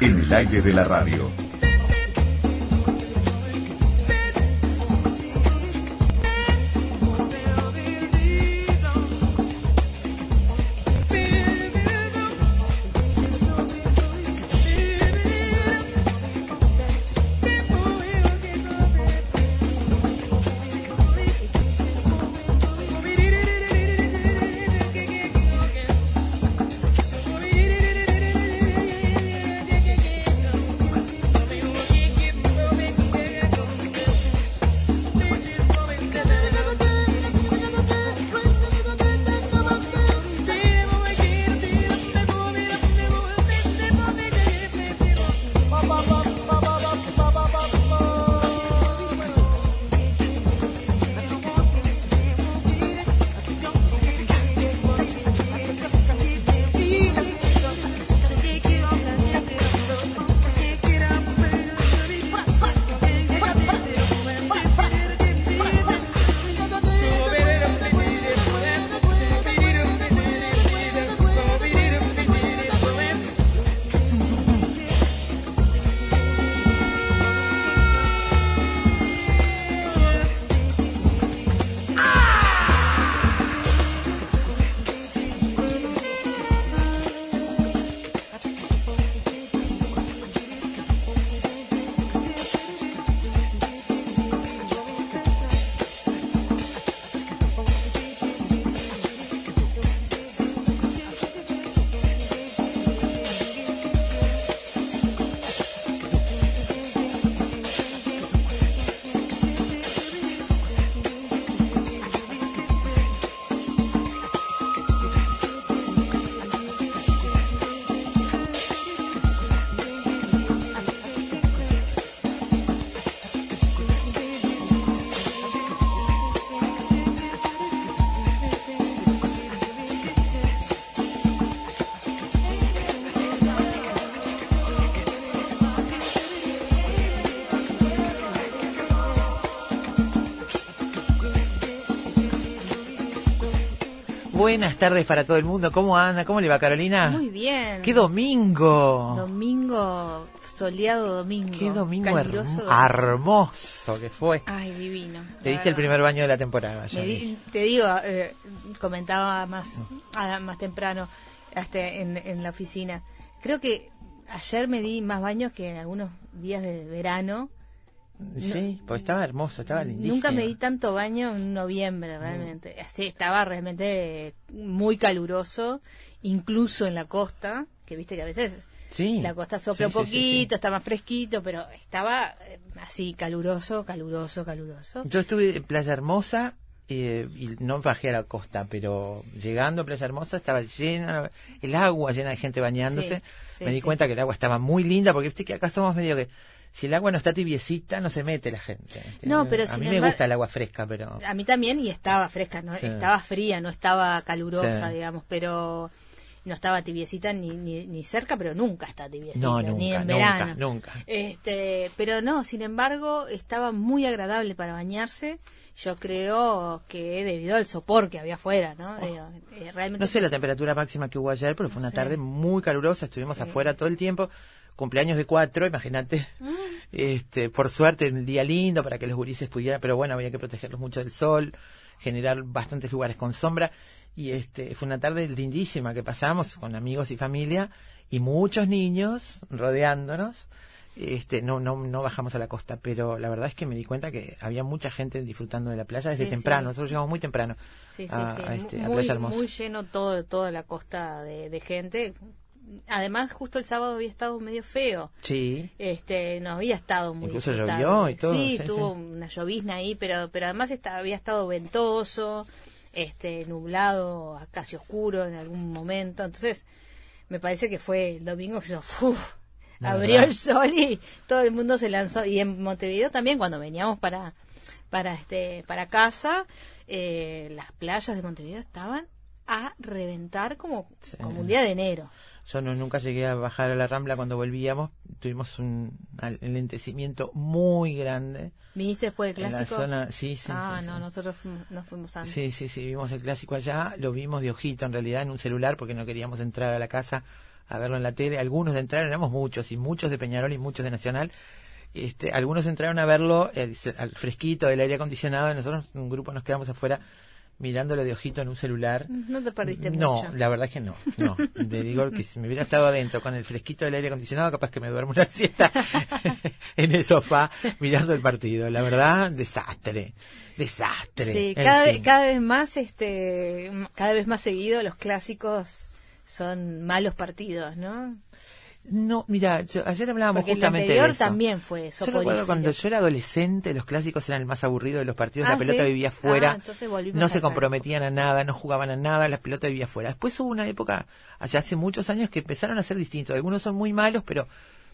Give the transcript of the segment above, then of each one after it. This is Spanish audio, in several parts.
en el aire de la radio. Buenas tardes para todo el mundo. ¿Cómo anda? ¿Cómo le va, Carolina? Muy bien. ¡Qué domingo! Domingo, soleado domingo. ¡Qué domingo caluroso herm- hermoso que fue! Ay, divino. Te diste el primer baño de la temporada. Di- te digo, eh, comentaba más, ah, más temprano hasta en, en la oficina. Creo que ayer me di más baños que en algunos días de verano. Sí, porque estaba hermoso, estaba lindísimo. Nunca me di tanto baño en noviembre, realmente. Así, estaba realmente muy caluroso, incluso en la costa, que viste que a veces Sí. la costa sopla Sí, un sí, sí, sí. poquito, está más fresquito, pero estaba eh, así caluroso, caluroso, caluroso. Yo estuve en Playa Hermosa eh, y no bajé a la costa, pero llegando a Playa Hermosa estaba llena, el agua llena de gente bañándose. Sí, sí, me di sí. cuenta que el agua estaba muy linda, porque viste que acá somos medio que si el agua no está tibiecita no se mete la gente. No, pero a mí me gusta el agua fresca, pero A mí también y estaba fresca, no Sí. estaba fría, no estaba calurosa, Sí. digamos, pero no estaba tibiecita ni, ni, ni cerca, pero nunca está tibiecita, no ni nunca, en nunca, verano. nunca. Este, pero no, sin embargo, estaba muy agradable para bañarse. Yo creo que debido al sopor que había afuera, ¿no? Digo, eh, realmente Oh. No sé la temperatura máxima que hubo ayer, pero fue una Sí. tarde muy calurosa, estuvimos afuera todo el tiempo, cumpleaños de cuatro, imagínate. Mm. Este, por suerte, un día lindo para que los gurises pudieran, pero bueno, había que protegerlos mucho del sol, generar bastantes lugares con sombra. Y este, fue una tarde lindísima que pasamos con amigos y familia y muchos niños rodeándonos. Este, no, no, no bajamos a la costa, pero la verdad es que me di cuenta que había mucha gente disfrutando de la playa desde Sí, temprano. sí. Nosotros llegamos muy temprano Sí, sí, a, sí. a este, a muy, Playa Hermosa. muy lleno todo, toda la costa de, de gente. Además, justo el sábado había estado medio feo. Sí. Este, no había estado muy Incluso llovió y todo, Sí, sí, tuvo sí. una llovizna ahí, pero pero además está- había estado ventoso, este, nublado, casi oscuro en algún momento. Entonces, me parece que fue el domingo que yo, ¡uf! Abrió el sol y todo el mundo se lanzó. Y en Montevideo también, cuando veníamos para para este para casa, eh, las playas de Montevideo estaban a reventar como, Sí. como un día de enero. Yo no, nunca llegué a bajar a la Rambla cuando volvíamos. Tuvimos un alentecimiento muy grande. ¿Viniste después del En la clásico? zona, sí, sí. ah, sí, no, sí. nosotros fuimos, nos fuimos antes. Sí, sí, sí, vimos el clásico allá, lo vimos de ojito en realidad en un celular porque no queríamos entrar a la casa a verlo en la tele. Algunos entraron, éramos muchos, y muchos de Peñarol y muchos de Nacional. Este, algunos entraron a verlo el- al fresquito del aire acondicionado y nosotros, un grupo, nos quedamos afuera mirándolo de ojito en un celular. No te perdiste No, mucho. la verdad es que no. No, le digo que si me hubiera estado adentro con el fresquito del aire acondicionado, capaz que me duermo una siesta en el sofá mirando el partido. La verdad, desastre, desastre. Sí, cada, cada vez más, este, cada vez más seguido los clásicos son malos partidos, ¿no? No, mira, yo- ayer hablábamos Porque el justamente anterior de eso. también fue Yo recuerdo cuando yo era adolescente, los clásicos eran el más aburrido de los partidos, Ah, la pelota ¿sí? vivía Ah, fuera, volvimos no se comprometían a nada, no jugaban a nada, la pelota vivía fuera. Después hubo una época, allá hace muchos años, que empezaron a ser distintos. Algunos son muy malos, pero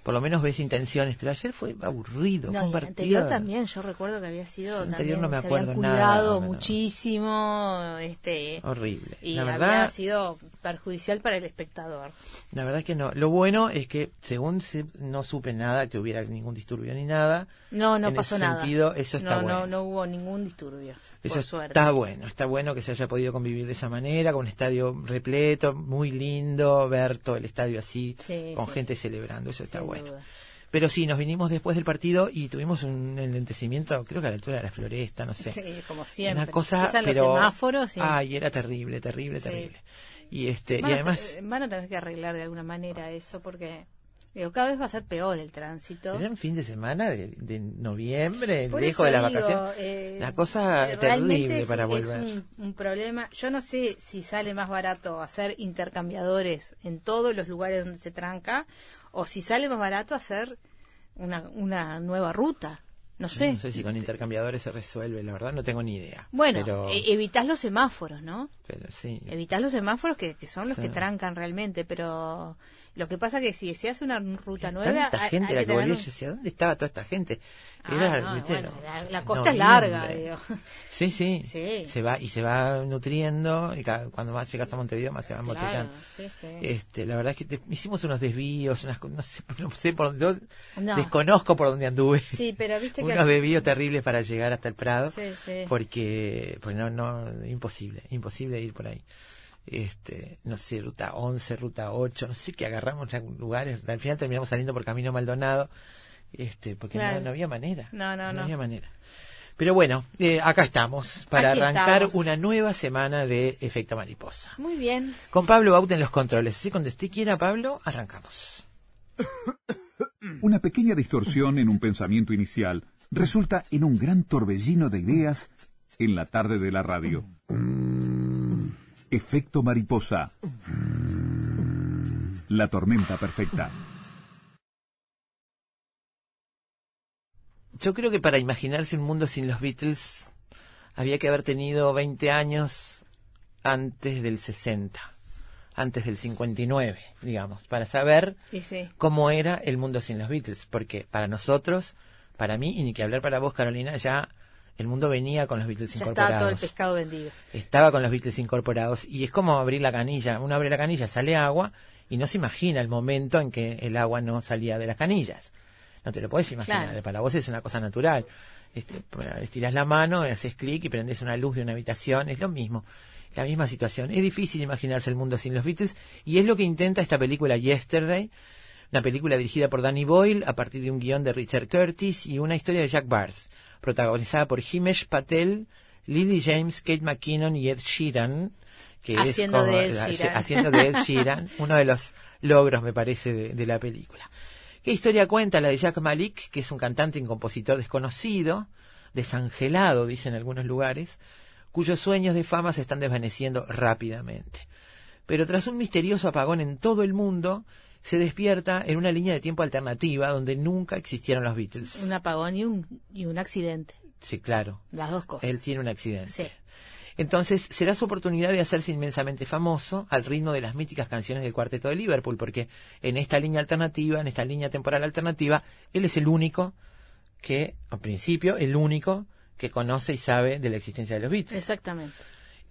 por lo menos ves intenciones. Pero ayer fue aburrido, No, fue un el partido. anterior también, yo recuerdo que había sido El anterior también, no me se acuerdo habían nada, cuidado no. muchísimo, este, Horrible. y la había verdad, sido perjudicial para el espectador. la verdad es que no. Lo bueno es que, según se- no supe nada, que hubiera ningún disturbio ni nada. No, no en pasó ese nada. sentido, eso está no, bueno. no, no hubo ningún disturbio. Eso por suerte. está bueno, está bueno que se haya podido convivir de esa manera, con un estadio repleto, muy lindo, ver todo el estadio así, Sí, con sí. gente celebrando, eso está bueno. duda. Pero sí, nos vinimos después del partido y tuvimos un enlentecimiento, creo que a la altura de la floresta, no sé. Sí, como siempre. Una cosa, Empiezan pero... los semáforos y Ay, era terrible, terrible, Sí. terrible. Y este, van, y a, además, van a tener que arreglar de alguna manera eso porque digo, cada vez va a ser peor el tránsito. era un fin de semana de, de noviembre, Por lejos de las digo, vacaciones. eh, la cosa terrible es, para es volver. un, un problema. Yo no sé si sale más barato hacer intercambiadores en todos los lugares donde se tranca o si sale más barato hacer una, una nueva ruta. No sé. No sé si con intercambiadores se resuelve, la verdad no tengo ni idea. Bueno, pero, e- evitás los semáforos, ¿no? pero sí. Evitás los semáforos que, que son los Sí. que trancan realmente, pero lo que pasa que si se hace una ruta nueva... Tanta gente hay la que volvió, un- yo decía, ¿dónde estaba toda esta gente? Ah, Era, no, ¿viste? bueno, no- la, la costa es larga, digo. Sí, sí, Sí. Se va y se va nutriendo y cada- cuando más llegas a Montevideo más se Claro, embotellando. sí. Este, la verdad es que te- hicimos unos desvíos, unas no sé, no sé por yo No. desconozco por dónde anduve. Sí, pero viste que... unos desvíos terribles para llegar hasta el Prado, porque pues no no imposible, imposible ir por ahí. Este, no sé, ruta 11, ruta 8, no sé qué agarramos en lugares, al final terminamos saliendo por Camino Maldonado, este, porque no- Claro. no, había manera. No, no, no. había manera. Pero bueno, eh, acá estamos para Aquí arrancar estamos. una nueva semana de Efecto Mariposa. Muy bien. Con Pablo Baut en los controles. Así cuando esté quiera, Pablo, arrancamos. Una pequeña distorsión en un pensamiento inicial resulta en un gran torbellino de ideas en la tarde de la radio. Efecto mariposa. La tormenta perfecta. Yo creo que para imaginarse un mundo sin los Beatles había que haber tenido 20 años antes del 60, antes del 59, digamos, para saber Sí, sí. cómo era el mundo sin los Beatles, porque para nosotros, para mí, y ni que hablar para vos, Carolina, ya el mundo venía con los Beatles Ya estaba incorporados. todo el pescado vendido. estaba con los Beatles incorporados y es como abrir la canilla. Uno abre la canilla, sale agua y no se imagina el momento en que el agua no salía de las canillas. No te lo puedes imaginar. Claro. Para vos es una cosa natural. Este, estiras la mano, haces clic y prendes una luz de una habitación. Es lo mismo. La misma situación. Es difícil imaginarse el mundo sin los Beatles y es lo que intenta esta película Yesterday. Una película dirigida por Danny Boyle a partir de un guion de Richard Curtis y una historia de Jack Barth, protagonizada por Himesh Patel, Lily James, Kate McKinnon y Ed Sheeran, que Haciendo es como, de Ed la- Sheeran. haciendo de Ed Sheeran, uno de los logros, me parece, de, de la película. ¿Qué historia cuenta? La de Jack Malik, que es un cantante y compositor desconocido, desangelado, dicen algunos lugares, cuyos sueños de fama se están desvaneciendo rápidamente. Pero tras un misterioso apagón en todo el mundo, se despierta en una línea de tiempo alternativa donde nunca existieron los Beatles. Un apagón y un, y un accidente. Sí, claro. Las dos cosas. Él tiene un accidente. Sí. Entonces será su oportunidad de hacerse inmensamente famoso al ritmo de las míticas canciones del cuarteto de Liverpool, porque en esta línea alternativa, en esta línea temporal alternativa, él es el único que, al principio, el único que conoce y sabe de la existencia de los Beatles. Exactamente.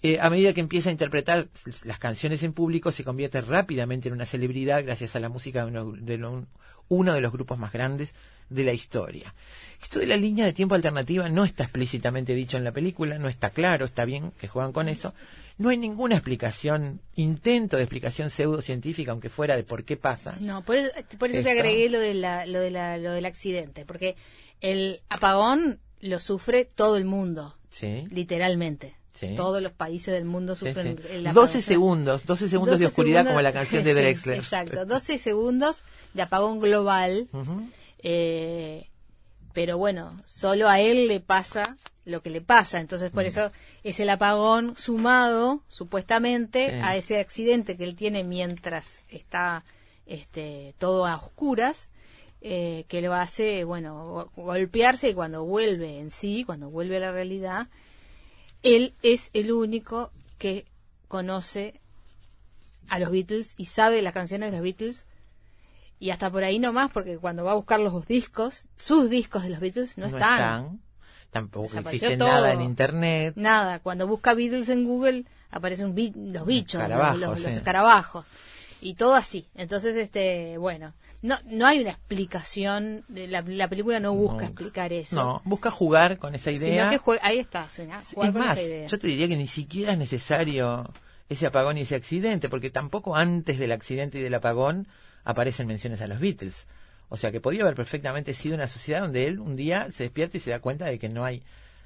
Eh, a medida que empieza a interpretar las canciones en público, se convierte rápidamente en una celebridad gracias a la música de uno de, lo- uno de los grupos más grandes de la historia. Esto de la línea de tiempo alternativa no está explícitamente dicho en la película, no está claro, está bien que juegan con eso, no hay ninguna explicación, intento de explicación pseudocientífica, aunque fuera de por qué pasa. No, por eso, por eso te agregué lo, de la, lo, de la, lo del accidente, porque el apagón lo sufre todo el mundo, Sí. literalmente. Sí. Todos los países del mundo Sí, sufren sí. el apagón. 12 segundos, 12 segundos de 12 oscuridad segundos- como la canción de Sí, Drexler. Exacto, 12 segundos de apagón global. Eh, pero bueno, solo a él le pasa lo que le pasa. Entonces, Mm. por eso es el apagón sumado, supuestamente, Sí. a ese accidente que él tiene mientras está este, todo a oscuras, eh, que lo hace, bueno, go- golpearse y cuando vuelve en sí, cuando vuelve a la realidad, él es el único que conoce a los Beatles y sabe las canciones de los Beatles y hasta por ahí nomás porque cuando va a buscar los discos, sus discos de los Beatles no, están. Tampoco existe todo. nada en internet. Nada, cuando busca Beatles en Google aparecen bi- los bichos, los, los- los sí. escarabajos y todo así. Entonces, este, bueno, no no hay una explicación, de la, la película no busca explicar eso. No, busca jugar con esa sino idea. que ahí está, jugar es con más, esa idea. yo te diría que ni siquiera es necesario ese apagón y ese accidente, porque tampoco antes del accidente y del apagón aparecen menciones a los Beatles. O sea que podía haber perfectamente sido una sociedad donde él un día se despierta y se da cuenta de que no hay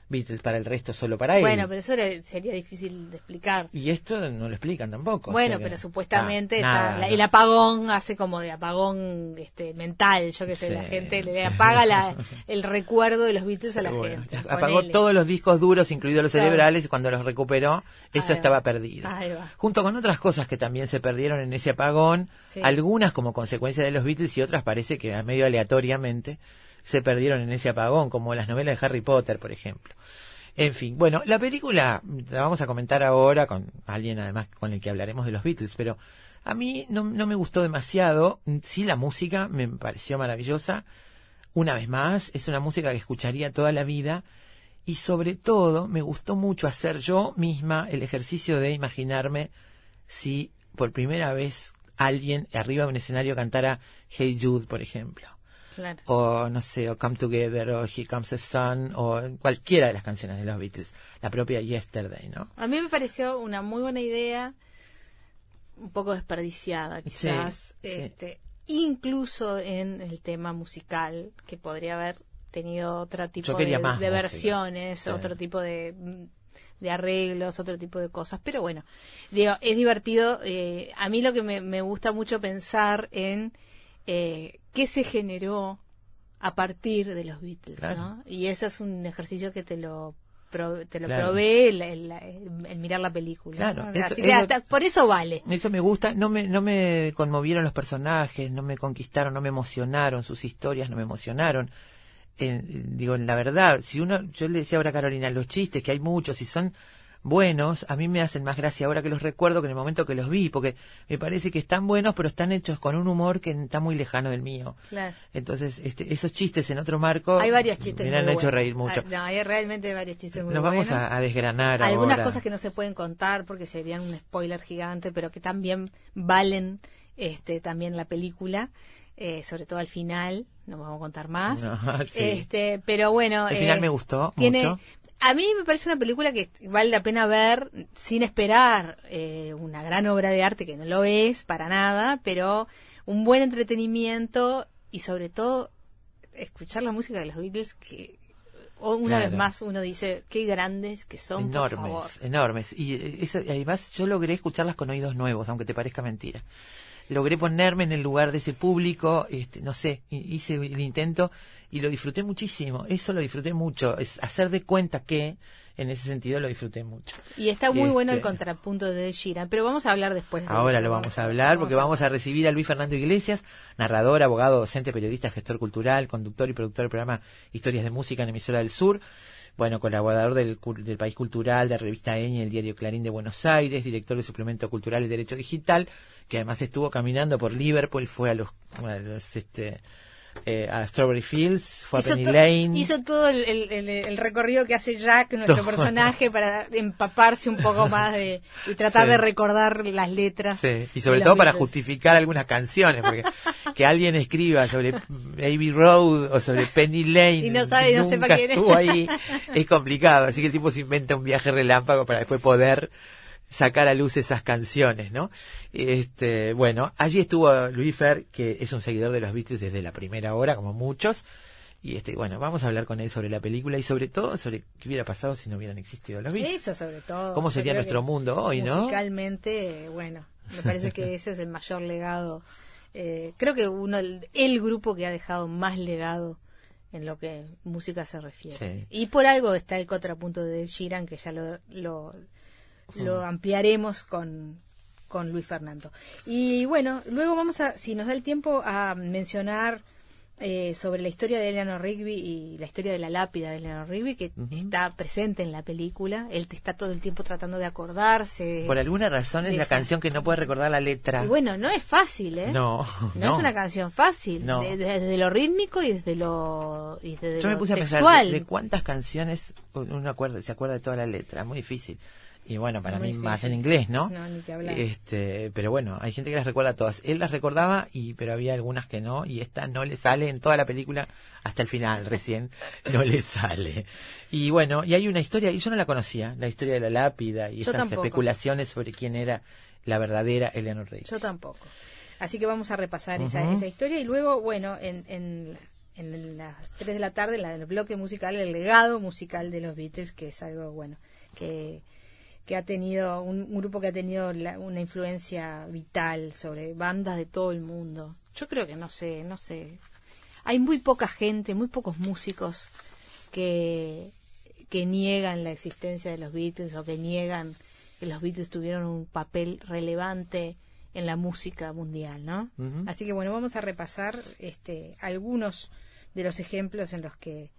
Beatles para el resto, solo para él. Bueno, pero eso era- sería difícil de explicar. Y esto no lo explican tampoco. o Bueno, sea que- pero supuestamente Ah, está- nada, la- no. el apagón hace como de apagón este mental, yo que sé, Sí, la gente le sí. apaga la- el recuerdo de los Beatles a la Bueno, gente. apagó ponele. todos los discos duros, incluidos los Claro. cerebrales, y cuando los recuperó, eso Ahí va. estaba perdido. Ahí va. Junto con otras cosas que también se perdieron en ese apagón, Sí. algunas como consecuencia de los Beatles y otras parece que medio aleatoriamente se perdieron en ese apagón, como las novelas de Harry Potter, por ejemplo. En fin, bueno, la película la vamos a comentar ahora con alguien además con el que hablaremos de los Beatles, pero a mí no, no me gustó demasiado. Sí, la música me pareció maravillosa. Una vez más, es una música que escucharía toda la vida y sobre todo me gustó mucho hacer yo misma el ejercicio de imaginarme si por primera vez alguien arriba de un escenario cantara Hey Jude, por ejemplo Claro. o no sé, o Come Together, o Here Comes the Sun, o cualquiera de las canciones de los Beatles, la propia Yesterday, ¿no? A mí me pareció una muy buena idea, un poco desperdiciada quizás, Sí, sí. este, incluso en el tema musical, que podría haber tenido otro tipo de, versiones, Sí. otro tipo de, de arreglos, otro tipo de cosas, pero bueno, digo, es divertido. eh, a mí lo que me, me gusta mucho pensar en eh, qué se generó a partir de los Beatles, Claro. ¿no? Y eso es un ejercicio que te lo te lo Claro. provee el, el- mirar la película. Claro, ¿no? eso- Así que eso- hasta- por eso vale. Eso me gusta, no me, no me conmovieron los personajes, no me conquistaron, no me emocionaron, sus historias no me emocionaron. Eh, digo, la verdad, si uno, yo le decía ahora a Carolina, los chistes, que hay muchos y son buenos, a mí me hacen más gracia ahora que los recuerdo que en el momento que los vi, porque me parece que están buenos, pero están hechos con un humor que está muy lejano del mío. Claro. Entonces, este, esos chistes en otro marco Hay varios chistes me muy han hecho buenos. reír mucho. Hay, no, hay realmente varios chistes muy Nos vamos buenos. a, a desgranar Algunas ahora. cosas que no se pueden contar porque serían un spoiler gigante, pero que también valen este también la película, eh, sobre todo al final, no vamos a contar más. No, sí. Este, pero bueno, Al final eh, me gustó tiene mucho. A mí me parece una película que vale la pena ver sin esperar eh, una gran obra de arte que no lo es para nada, pero un buen entretenimiento y sobre todo escuchar la música de los Beatles que una Claro. vez más uno dice qué grandes que son por favor. enormes, enormes. Y eh, eso, y además yo logré escucharlas con oídos nuevos, aunque te parezca mentira. Logré ponerme en el lugar de ese público, este, no sé, hi- hice el intento y lo disfruté muchísimo. Eso lo disfruté mucho. Es hacer de cuenta que, en ese sentido, lo disfruté mucho. Y está muy bueno el Este- contrapunto de Sheeran, pero vamos a hablar después de Ahora eso. lo vamos a hablar porque vamos a recibir a Luis Fernando Iglesias, narrador, abogado, docente, periodista, gestor cultural, conductor y productor del programa Historias de Música en Emisora del Sur. Bueno, colaborador del, del País Cultural, de Revista Eñe, el Diario Clarín de Buenos Aires, director del Suplemento Cultural y Derecho Digital, que además estuvo caminando por Liverpool, fue a los, a los, este, eh, a Strawberry Fields, fue a hizo, Penny to- Lane. hizo todo el, el- el- recorrido que hace Jack, nuestro Todo. personaje, para empaparse un poco más de, y tratar Sí. de recordar las letras. Sí, y sobre todo para justificar algunas canciones, porque que alguien escriba sobre Abbey Road o sobre Penny Lane Y no sabe, no nunca sepa quién es. estuvo ahí, es complicado, así que el tipo se inventa un viaje relámpago para después poder sacar a luz esas canciones, ¿no? Este, bueno, allí estuvo Luis Fer, que es un seguidor de los Beatles desde la primera hora, como muchos. Y este, bueno, vamos a hablar con él sobre la película y sobre todo sobre qué hubiera pasado si no hubieran existido los Beatles. Eso sobre todo. ¿Cómo sería nuestro mundo hoy, no? Musicalmente, bueno, me parece que ese es el mayor legado. Eh, creo que uno, el grupo que ha dejado más legado en lo que música se refiere. Y por algo está el contrapunto de Sheeran, que ya lo, lo, lo ampliaremos con, con Luis Fernando. Y bueno, luego vamos a, si nos da el tiempo, a mencionar eh, sobre la historia de Eleanor Rigby y la historia de la lápida de Eleanor Rigby, que está presente en la película. Él está todo el tiempo tratando de acordarse. Por alguna razón es la canción que no puede recordar la letra. Y bueno, no es fácil, ¿eh? No, no, es una canción fácil. desde lo rítmico y desde lo, y desde Yo me puse a pensar de, cuántas canciones uno acuerda, se acuerda de toda la letra. Muy difícil y bueno, para mí más en inglés, ¿no? No, ni que hablar. Este, pero bueno, hay gente que las recuerda todas. Él las recordaba y pero había algunas que no y esta no le sale en toda la película hasta el final recién no le sale. Y bueno, y hay una historia y yo no la conocía, la historia de la lápida y esas especulaciones sobre quién era la verdadera Eleanor Rey. Yo tampoco. Así que vamos a repasar esa, esa historia y luego, bueno, en, en en las 3 de la tarde, en el bloque musical, el legado musical de los Beatles, que es algo, bueno, que que ha tenido, un, grupo que ha tenido una influencia vital sobre bandas de todo el mundo. Yo creo que no sé, no sé. Hay muy poca gente, muy pocos músicos que, que niegan la existencia de los Beatles o que niegan que los Beatles tuvieron un papel relevante en la música mundial, ¿no? Así que bueno, vamos a repasar este, algunos de los ejemplos en los que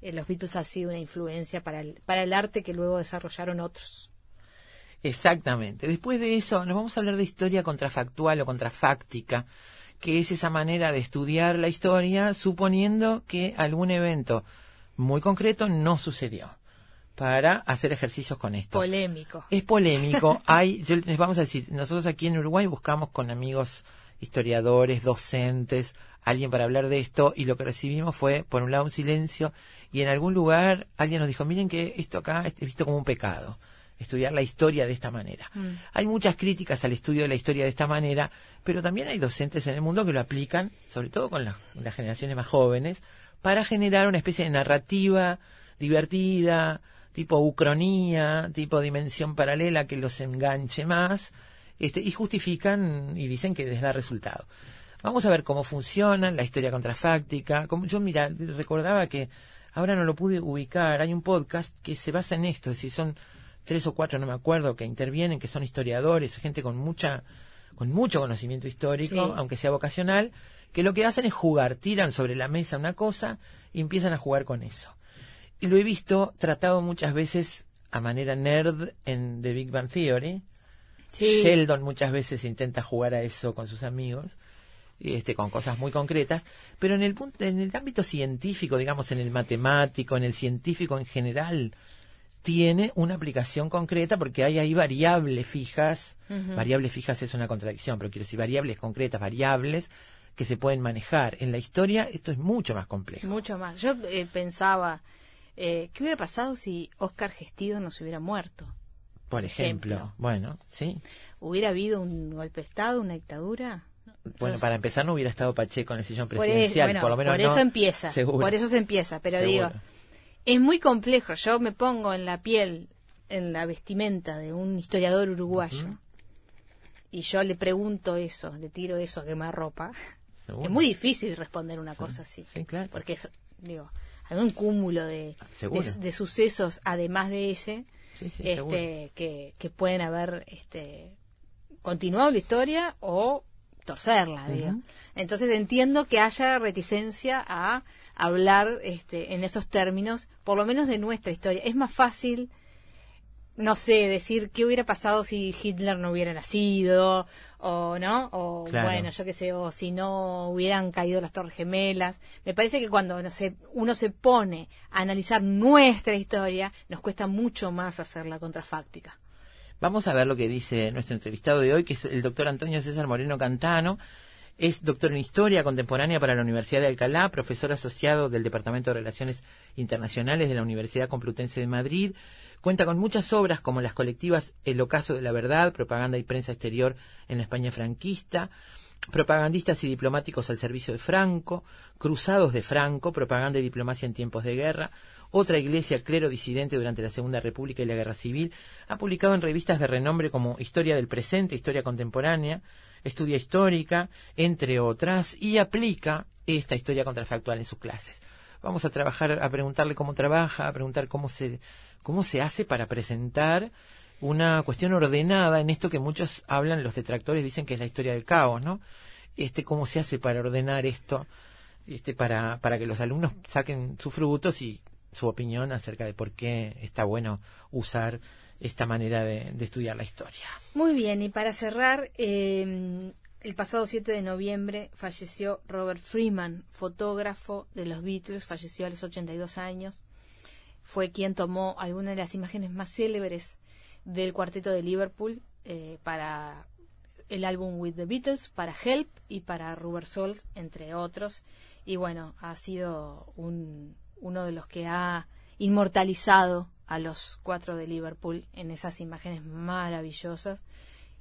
eh, los Beatles han sido una influencia para el, para el arte que luego desarrollaron otros. Exactamente. Después de eso nos vamos a hablar de historia contrafactual o contrafáctica, que es esa manera de estudiar la historia suponiendo que algún evento muy concreto no sucedió para hacer ejercicios con esto. Polémico. Es polémico. Hay, les vamos a decir, nosotros aquí en Uruguay buscamos con amigos historiadores, docentes, alguien para hablar de esto y lo que recibimos fue, por un lado, un silencio y en algún lugar alguien nos dijo, miren que esto acá es visto como un pecado estudiar la historia de esta manera. Mm. Hay muchas críticas al estudio de la historia de esta manera, pero también hay docentes en el mundo que lo aplican, sobre todo con las generaciones más jóvenes, para generar una especie de narrativa divertida, tipo ucronía, tipo dimensión paralela que los enganche más, este, y justifican y dicen que les da resultado. Vamos a ver cómo funciona la historia contrafáctica. Como yo, mira, recordaba que ahora no lo pude ubicar. Hay un podcast que se basa en esto, es decir, son tres o cuatro, no me acuerdo, que intervienen, que son historiadores, gente con mucha con mucho conocimiento histórico, aunque sea vocacional, que lo que hacen es jugar, tiran sobre la mesa una cosa y empiezan a jugar con eso. Y lo he visto tratado muchas veces a manera nerd en The Big Bang Theory. Sheldon muchas veces intenta jugar a eso con sus amigos, este, con cosas muy concretas, pero en el punto, en el ámbito científico, digamos, en el matemático, en el científico en general, tiene una aplicación concreta porque hay ahí variables fijas. Variables fijas es una contradicción, pero quiero decir variables concretas, variables que se pueden manejar. En la historia esto es mucho más complejo. Mucho más. Yo eh, pensaba, eh, ¿qué hubiera pasado si Oscar Gestido no se hubiera muerto? Por ejemplo. Bueno, sí. ¿Hubiera habido un golpe de Estado, una dictadura? Bueno, para empezar no hubiera estado Pacheco en el sillón presidencial, por, lo menos por eso empieza, por eso se empieza, pero digo, es muy complejo. Yo me pongo en la piel, en la vestimenta de un historiador uruguayo y yo le pregunto eso, le tiro eso a quemar ropa. Es muy difícil responder una cosa así. Porque, digo, hay un cúmulo de, de, sucesos, además de ese, este, que, que pueden haber este, continuado la historia o torcerla. Entonces entiendo que haya reticencia a hablar este, en esos términos, por lo menos de nuestra historia. Es más fácil, no sé, decir qué hubiera pasado si Hitler no hubiera nacido, o no, o bueno, yo qué sé, o si no hubieran caído las Torres Gemelas. Me parece que cuando no sé, uno se pone a analizar nuestra historia, nos cuesta mucho más hacer la contrafáctica. Vamos a ver lo que dice nuestro entrevistado de hoy, que es el doctor Antonio César Moreno Cantano, Es doctor en Historia Contemporánea para la Universidad de Alcalá, profesor asociado del Departamento de Relaciones Internacionales de la Universidad Complutense de Madrid. Cuenta con muchas obras como las colectivas El Ocaso de la Verdad, Propaganda y Prensa Exterior en la España franquista, Propagandistas y Diplomáticos al Servicio de Franco, Cruzados de Franco, Propaganda y Diplomacia en Tiempos de Guerra, otra iglesia clero disidente durante la Segunda República y la Guerra Civil, ha publicado en revistas de renombre como Historia del Presente, Historia Contemporánea, estudia histórica, entre otras, y aplica esta historia contrafactual en sus clases. Vamos a trabajar, a preguntarle cómo trabaja, a preguntar cómo se, cómo se hace para presentar una cuestión ordenada en esto que muchos hablan, los detractores dicen que es la historia del caos, ¿no? Este, cómo se hace para ordenar esto, este, para, para que los alumnos saquen sus frutos y su opinión acerca de por qué está bueno usar esta manera de, estudiar la historia. Muy bien, y para cerrar, em, el pasado 7 de noviembre falleció Robert Freeman, fotógrafo de los Beatles, falleció a los 82 años. Fue quien tomó algunas de las imágenes más célebres del cuarteto de Liverpool eh, para el álbum With the Beatles, para Help y para Rubber Soul, entre otros. Y bueno, ha sido un, uno de los que ha inmortalizado a los cuatro de Liverpool en esas imágenes maravillosas.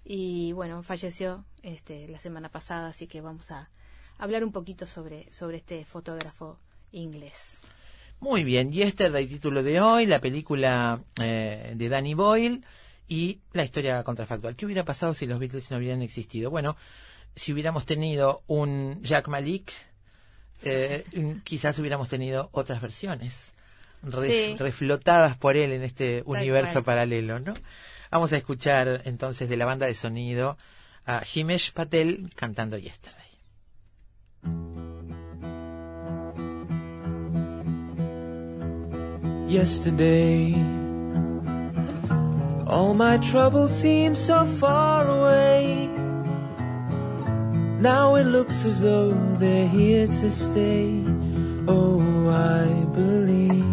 Y bueno, falleció este, la semana pasada, así que vamos a hablar un poquito sobre, sobre este fotógrafo inglés. Muy bien, y este es el título de hoy, la película eh, de Danny Boyle y la historia contrafactual. ¿Qué hubiera pasado si los Beatles no hubieran existido? Bueno, si hubiéramos tenido un Jack Malik, eh, quizás hubiéramos tenido otras versiones reflotadas por él en este universo paralelo, ¿no? Vamos a escuchar entonces de la banda de sonido a Himesh Patel cantando Yesterday. Yesterday, all my troubles seem so far away. Now it looks as though they're here to stay. Oh, I believe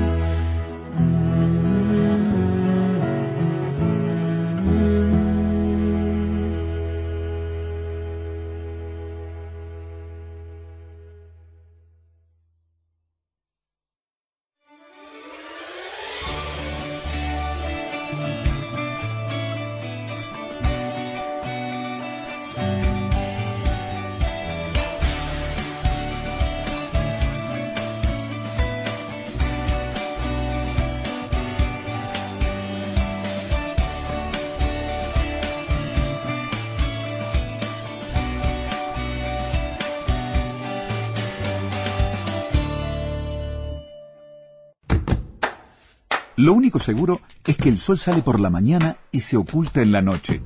Lo único seguro es que el sol sale por la mañana y se oculta en la noche.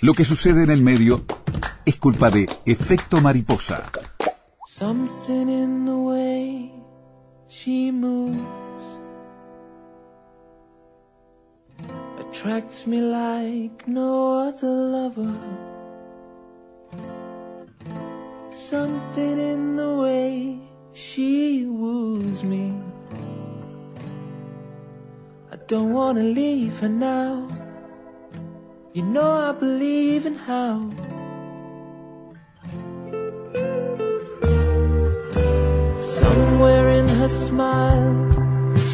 Lo que sucede en el medio es culpa de efecto mariposa. attracts me like no other lover. Something in the way she woos me. Don't wanna leave her now. You know I believe in how. Somewhere in her smile,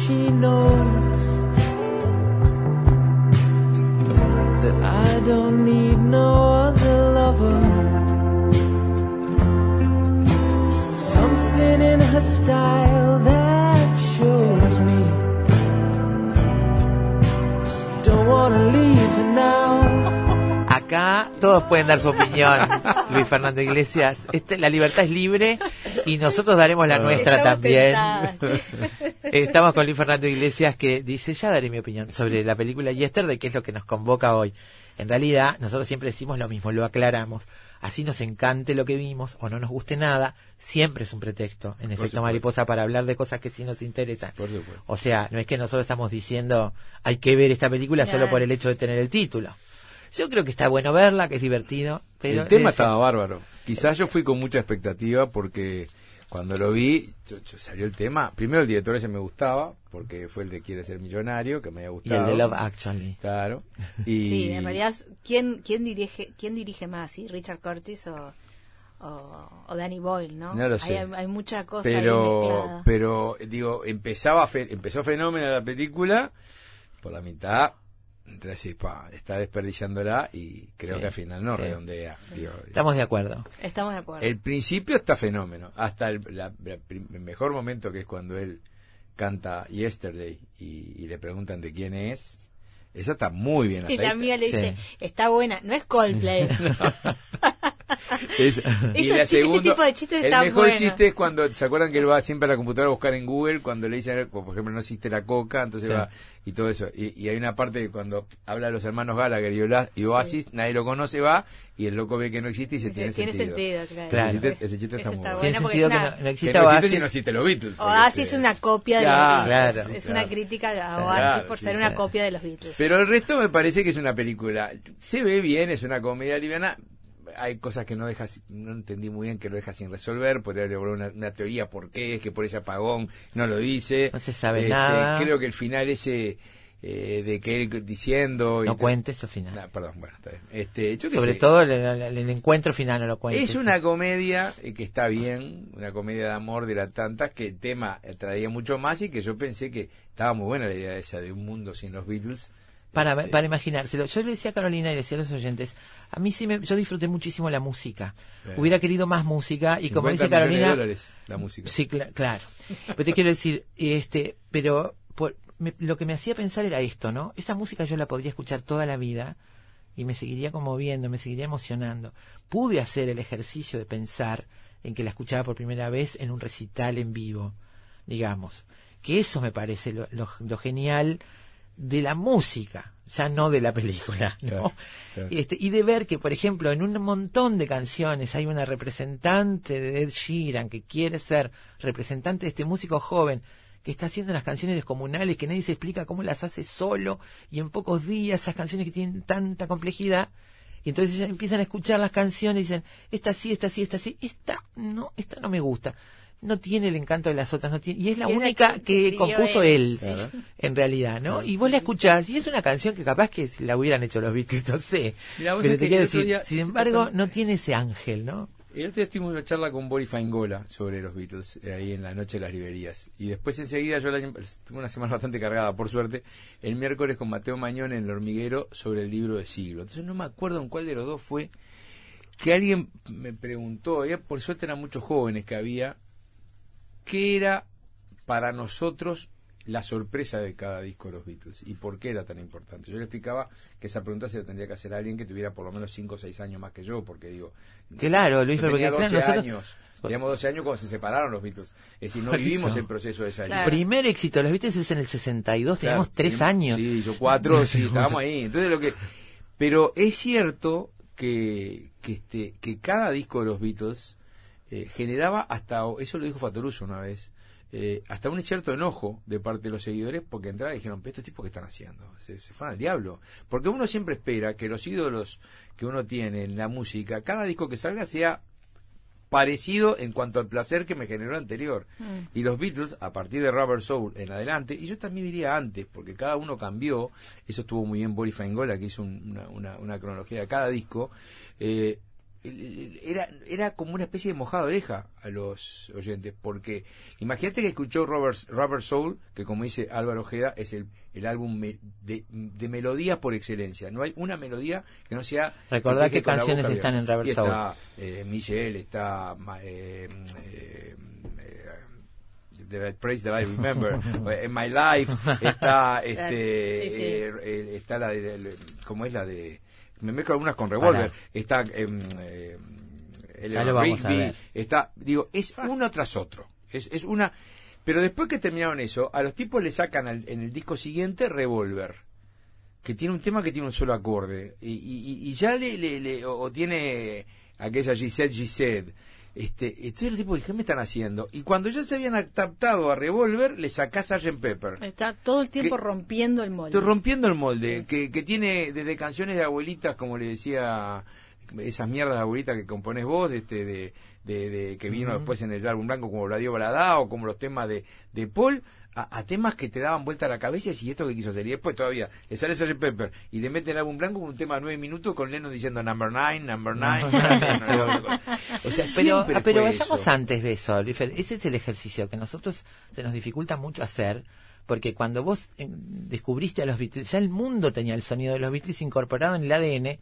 she knows that I don't need no other lover. Something in her style Acá todos pueden dar su opinión, Luis Fernando Iglesias. Este, la libertad es libre y nosotros daremos la nuestra Estamos también. tentadas. Estamos con Luis Fernando Iglesias que dice, ya daré mi opinión sobre la película Yesterday, que es lo que nos convoca hoy. En realidad, nosotros siempre decimos lo mismo, lo aclaramos. Así nos encante lo que vimos o no nos guste nada, siempre es un pretexto, en efecto supuesto. mariposa, para hablar de cosas que sí nos interesan. Por. O sea, no es que nosotros estamos diciendo hay que ver esta película solo por el hecho de tener el título. Yo creo que está bueno verla, que es divertido, pero el tema estaba bárbaro. Quizás yo fui con mucha expectativa porque cuando lo vi, yo- yo- salió el tema. Primero el director ese me gustaba, porque fue el de Quiere ser millonario, que me había y gustado. el de Love Actually. Claro. Y Sí, en realidad, ¿quién, quién, dirige, quién dirige más? ¿sí? ¿Richard Curtis o, o, o Danny Boyle? ¿no? No lo Hay- sé. Hay, hay mucha cosa ahí pero mezclada. pero digo empezaba fe- empezó fenómeno la película por la mitad decir pa está desperdiciándola y creo Sí, que al final no sí. redondea digo, Estamos de acuerdo. Estamos de acuerdo. el principio está fenómeno hasta el, la- la prim- el mejor momento que es cuando él canta Yesterday y, y le preguntan de quién es esa está muy bien y hasta la ahí mía le dice, Sí. está buena, no es Coldplay. Es- y la chiste- segunda, tipo de chiste el mejor bueno. chiste es cuando se acuerdan que él va siempre a la computadora a buscar en Google cuando le dicen, por ejemplo, no existe la coca, entonces Sí. va y todo eso. Y, y hay una parte que cuando habla de los hermanos Gallagher y, Ola- y Oasis, nadie lo conoce, va y el loco ve que no existe y se tiene, Tiene sentido. sentido, claro. Claro. Ese chiste, ese chiste está muy está bueno. Tiene sentido que no, exista no existe Oasis. si no existe los Beatles. Oasis este, es una copia de Claro, los Beatles. claro, es claro. una crítica a Claro, Oasis por sí, ser una copia de los Beatles. Pero el resto me parece que es una película. Se ve bien, es una comedia liviana. Hay cosas que no deja, no entendí muy bien que lo deja sin resolver. Podría haber una, una teoría por qué, es que por ese apagón no lo dice. No se sabe Este, nada. Creo que el final ese eh, de que él diciendo. No cuentes al final. Nah, perdón, bueno, está bien. Este, yo Sobre sé. todo el, el- el encuentro final no lo cuentes. Es una comedia eh, que está bien, una comedia de amor de las tantas, que el tema traía mucho más y que yo pensé que estaba muy buena la idea esa de un mundo sin los Beatles. Para, Este, para imaginárselo. Yo le decía a Carolina y le decía a los oyentes, a mí sí me, yo disfruté muchísimo la música. Bien. Hubiera querido más música y como 50 dice de Carolina, dólares la música. Sí, cla- claro. Pero te quiero decir, este, pero por- me- lo que me hacía pensar era esto, ¿no? Esa música yo la podría escuchar toda la vida y me seguiría conmoviendo, me seguiría emocionando. Pude hacer el ejercicio de pensar en que la escuchaba por primera vez en un recital en vivo, digamos. Que eso me parece lo, lo- lo genial de la música, ya no de la película, ¿no? Claro, claro. Este, y de ver que, por ejemplo, en un montón de canciones hay una representante de Ed Sheeran que quiere ser representante de este músico joven que está haciendo unas canciones descomunales que nadie se explica cómo las hace solo y en pocos días esas canciones que tienen tanta complejidad y entonces empiezan a escuchar las canciones y dicen esta sí, esta sí, esta sí, esta no, esta no me gusta no tiene el encanto de las otras no tiene, y es la Y la única que compuso él, él, sí. Claro. en realidad, ¿no? Y vos la escuchás y es una canción que capaz que la hubieran hecho los Beatles, no sé. Mirá, vos Pero te quiero decir, día- sin embargo, no tiene ese ángel, ¿no? El otro día tuvimos una charla con Boris Faingola sobre los Beatles, eh, ahí en la noche de las librerías. Y después enseguida, yo año- tuve una semana bastante cargada, por suerte, el miércoles con Mateo Mañón en El Hormiguero sobre el libro de siglo. Entonces no me acuerdo en cuál de los dos fue que alguien me preguntó, eh, por suerte eran muchos jóvenes que había, ¿qué era para nosotros la sorpresa de cada disco de los Beatles y por qué era tan importante? Yo le explicaba que esa pregunta se la tendría que hacer a alguien que tuviera por lo menos 5 o 6 años más que yo, porque digo, Claro, Luis, yo tenía porque 12 claro, nosotros- años. Teníamos 12 años cuando se separaron los Beatles. Es decir, no Por vivimos eso. el proceso de esa Claro. primer éxito de los Beatles es en el 62, teníamos Claro, tres teníamos- años. Sí, yo cuatro, sí, estábamos ahí. Entonces lo que, pero es cierto que que este que cada disco de los Beatles eh, generaba hasta eso lo dijo Fatoruso una vez eh, hasta un cierto enojo de parte de los seguidores porque entraron y dijeron, "Pero estos tipos que están haciendo, se, se fueron al diablo. Porque uno siempre espera que los ídolos que uno tiene en la música, cada disco que salga sea parecido en cuanto al placer que me generó anterior. Mm. Y los Beatles, a partir de Rubber Soul en adelante, y yo también diría antes, porque cada uno cambió, eso estuvo muy bien Boris Fangola, que hizo un- una, una- una cronología de cada disco, eh, era, era como una especie de mojada oreja a los oyentes, porque imagínate que escuchó Rubber, Rubber Soul, que como dice Álvaro Ojeda, es el, el álbum me- de, de melodía por excelencia. No hay una melodía que no sea... Recordá que la canciones están en Y Soul. Está eh, Michelle, está... ma- eh, eh, eh, The Praise That I Remember, eh, In My Life, está este, Sí, sí. eh, eh, está la de, ¿cómo es la de? Me mezclo algunas con Revolver, Pará. está em, eh, el Rigby, está, digo, es uno tras otro, es, es una, pero después que terminaron eso, a los tipos le sacan al- en el disco siguiente Revolver que tiene un tema que tiene un solo acorde. Y, y- y ya le, le- le- o, o tiene aquella she said este, entonces los tipos ¿qué me están haciendo? Y cuando ya se habían adaptado a Revolver, le sacás Sgt. Pepper. Está todo el tiempo Que- rompiendo el molde. Estoy rompiendo el molde, que, que tiene desde canciones de abuelitas, como le decía, esas mierdas de abuelitas que compones vos, este, de, de, de- que vino después en el álbum blanco, como Bladio Balada o como los temas de, de Paul, a, a temas que te daban vuelta a la cabeza y esto que quiso hacer. Y después todavía le sale Sgt. Pepper y le mete el álbum blanco con un tema de nueve minutos con Lennon diciendo number nine, number nine. o sea, Pero, pero vayamos eso. antes de eso. Ese es el ejercicio que a nosotros se nos dificulta mucho hacer, porque cuando vos eh, descubriste a los Beatles, ya el mundo tenía el sonido de los Beatles incorporado en el ADN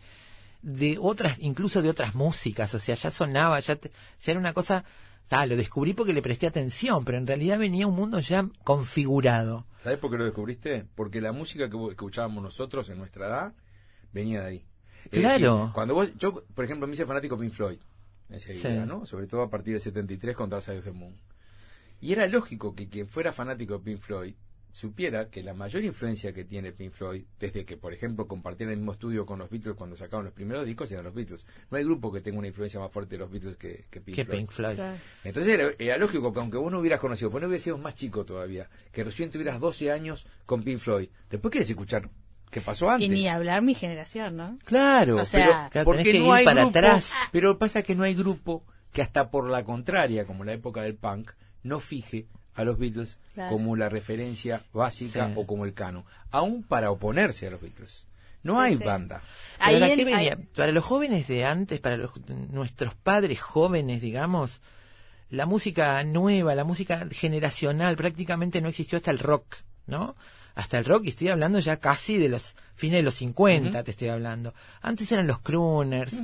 de otras, incluso de otras músicas, o sea, ya sonaba, ya, te- ya era una cosa, ah, lo descubrí porque le presté atención, pero en realidad venía un mundo ya configurado. ¿Sabes por qué lo descubriste? Porque la música que, escuchábamos nosotros en nuestra edad venía de ahí. Es Claro. decir, cuando vos, yo, por ejemplo, me hice fanático de Pink Floyd, enseguida, Sí. ¿no? Sobre todo a partir del 73 con Dark Side of the Moon. Y era lógico que quien fuera fanático de Pink Floyd supiera que la mayor influencia que tiene Pink Floyd, desde que, por ejemplo, compartieron el mismo estudio con los Beatles cuando sacaron los primeros discos, eran los Beatles. No hay grupo que tenga una influencia más fuerte de los Beatles que, que Pink que Floyd. Pink Floyd. Claro. Entonces era, era lógico que aunque vos no hubieras conocido, pues no hubieras sido más chico todavía, que recién tuvieras 12 años con Pink Floyd, después quieres escuchar qué pasó antes. Y ni hablar mi generación, ¿no? Claro, O sea, pero Claro, porque que no ir hay para grupo, atrás. pero pasa que no hay grupo que hasta por la contraria, como la época del punk, no fije a los Beatles Claro. como la referencia básica Sí. o como el cano, aún para oponerse a los Beatles. No Sí, hay sí. banda. ¿para en- qué venía? ahí- Para los jóvenes de antes, para los, nuestros padres jóvenes, digamos, la música nueva, la música generacional, prácticamente no existió hasta el rock, ¿no? Hasta el rock, y estoy hablando ya casi de los fines de los 50, te estoy hablando. Antes eran los crooners,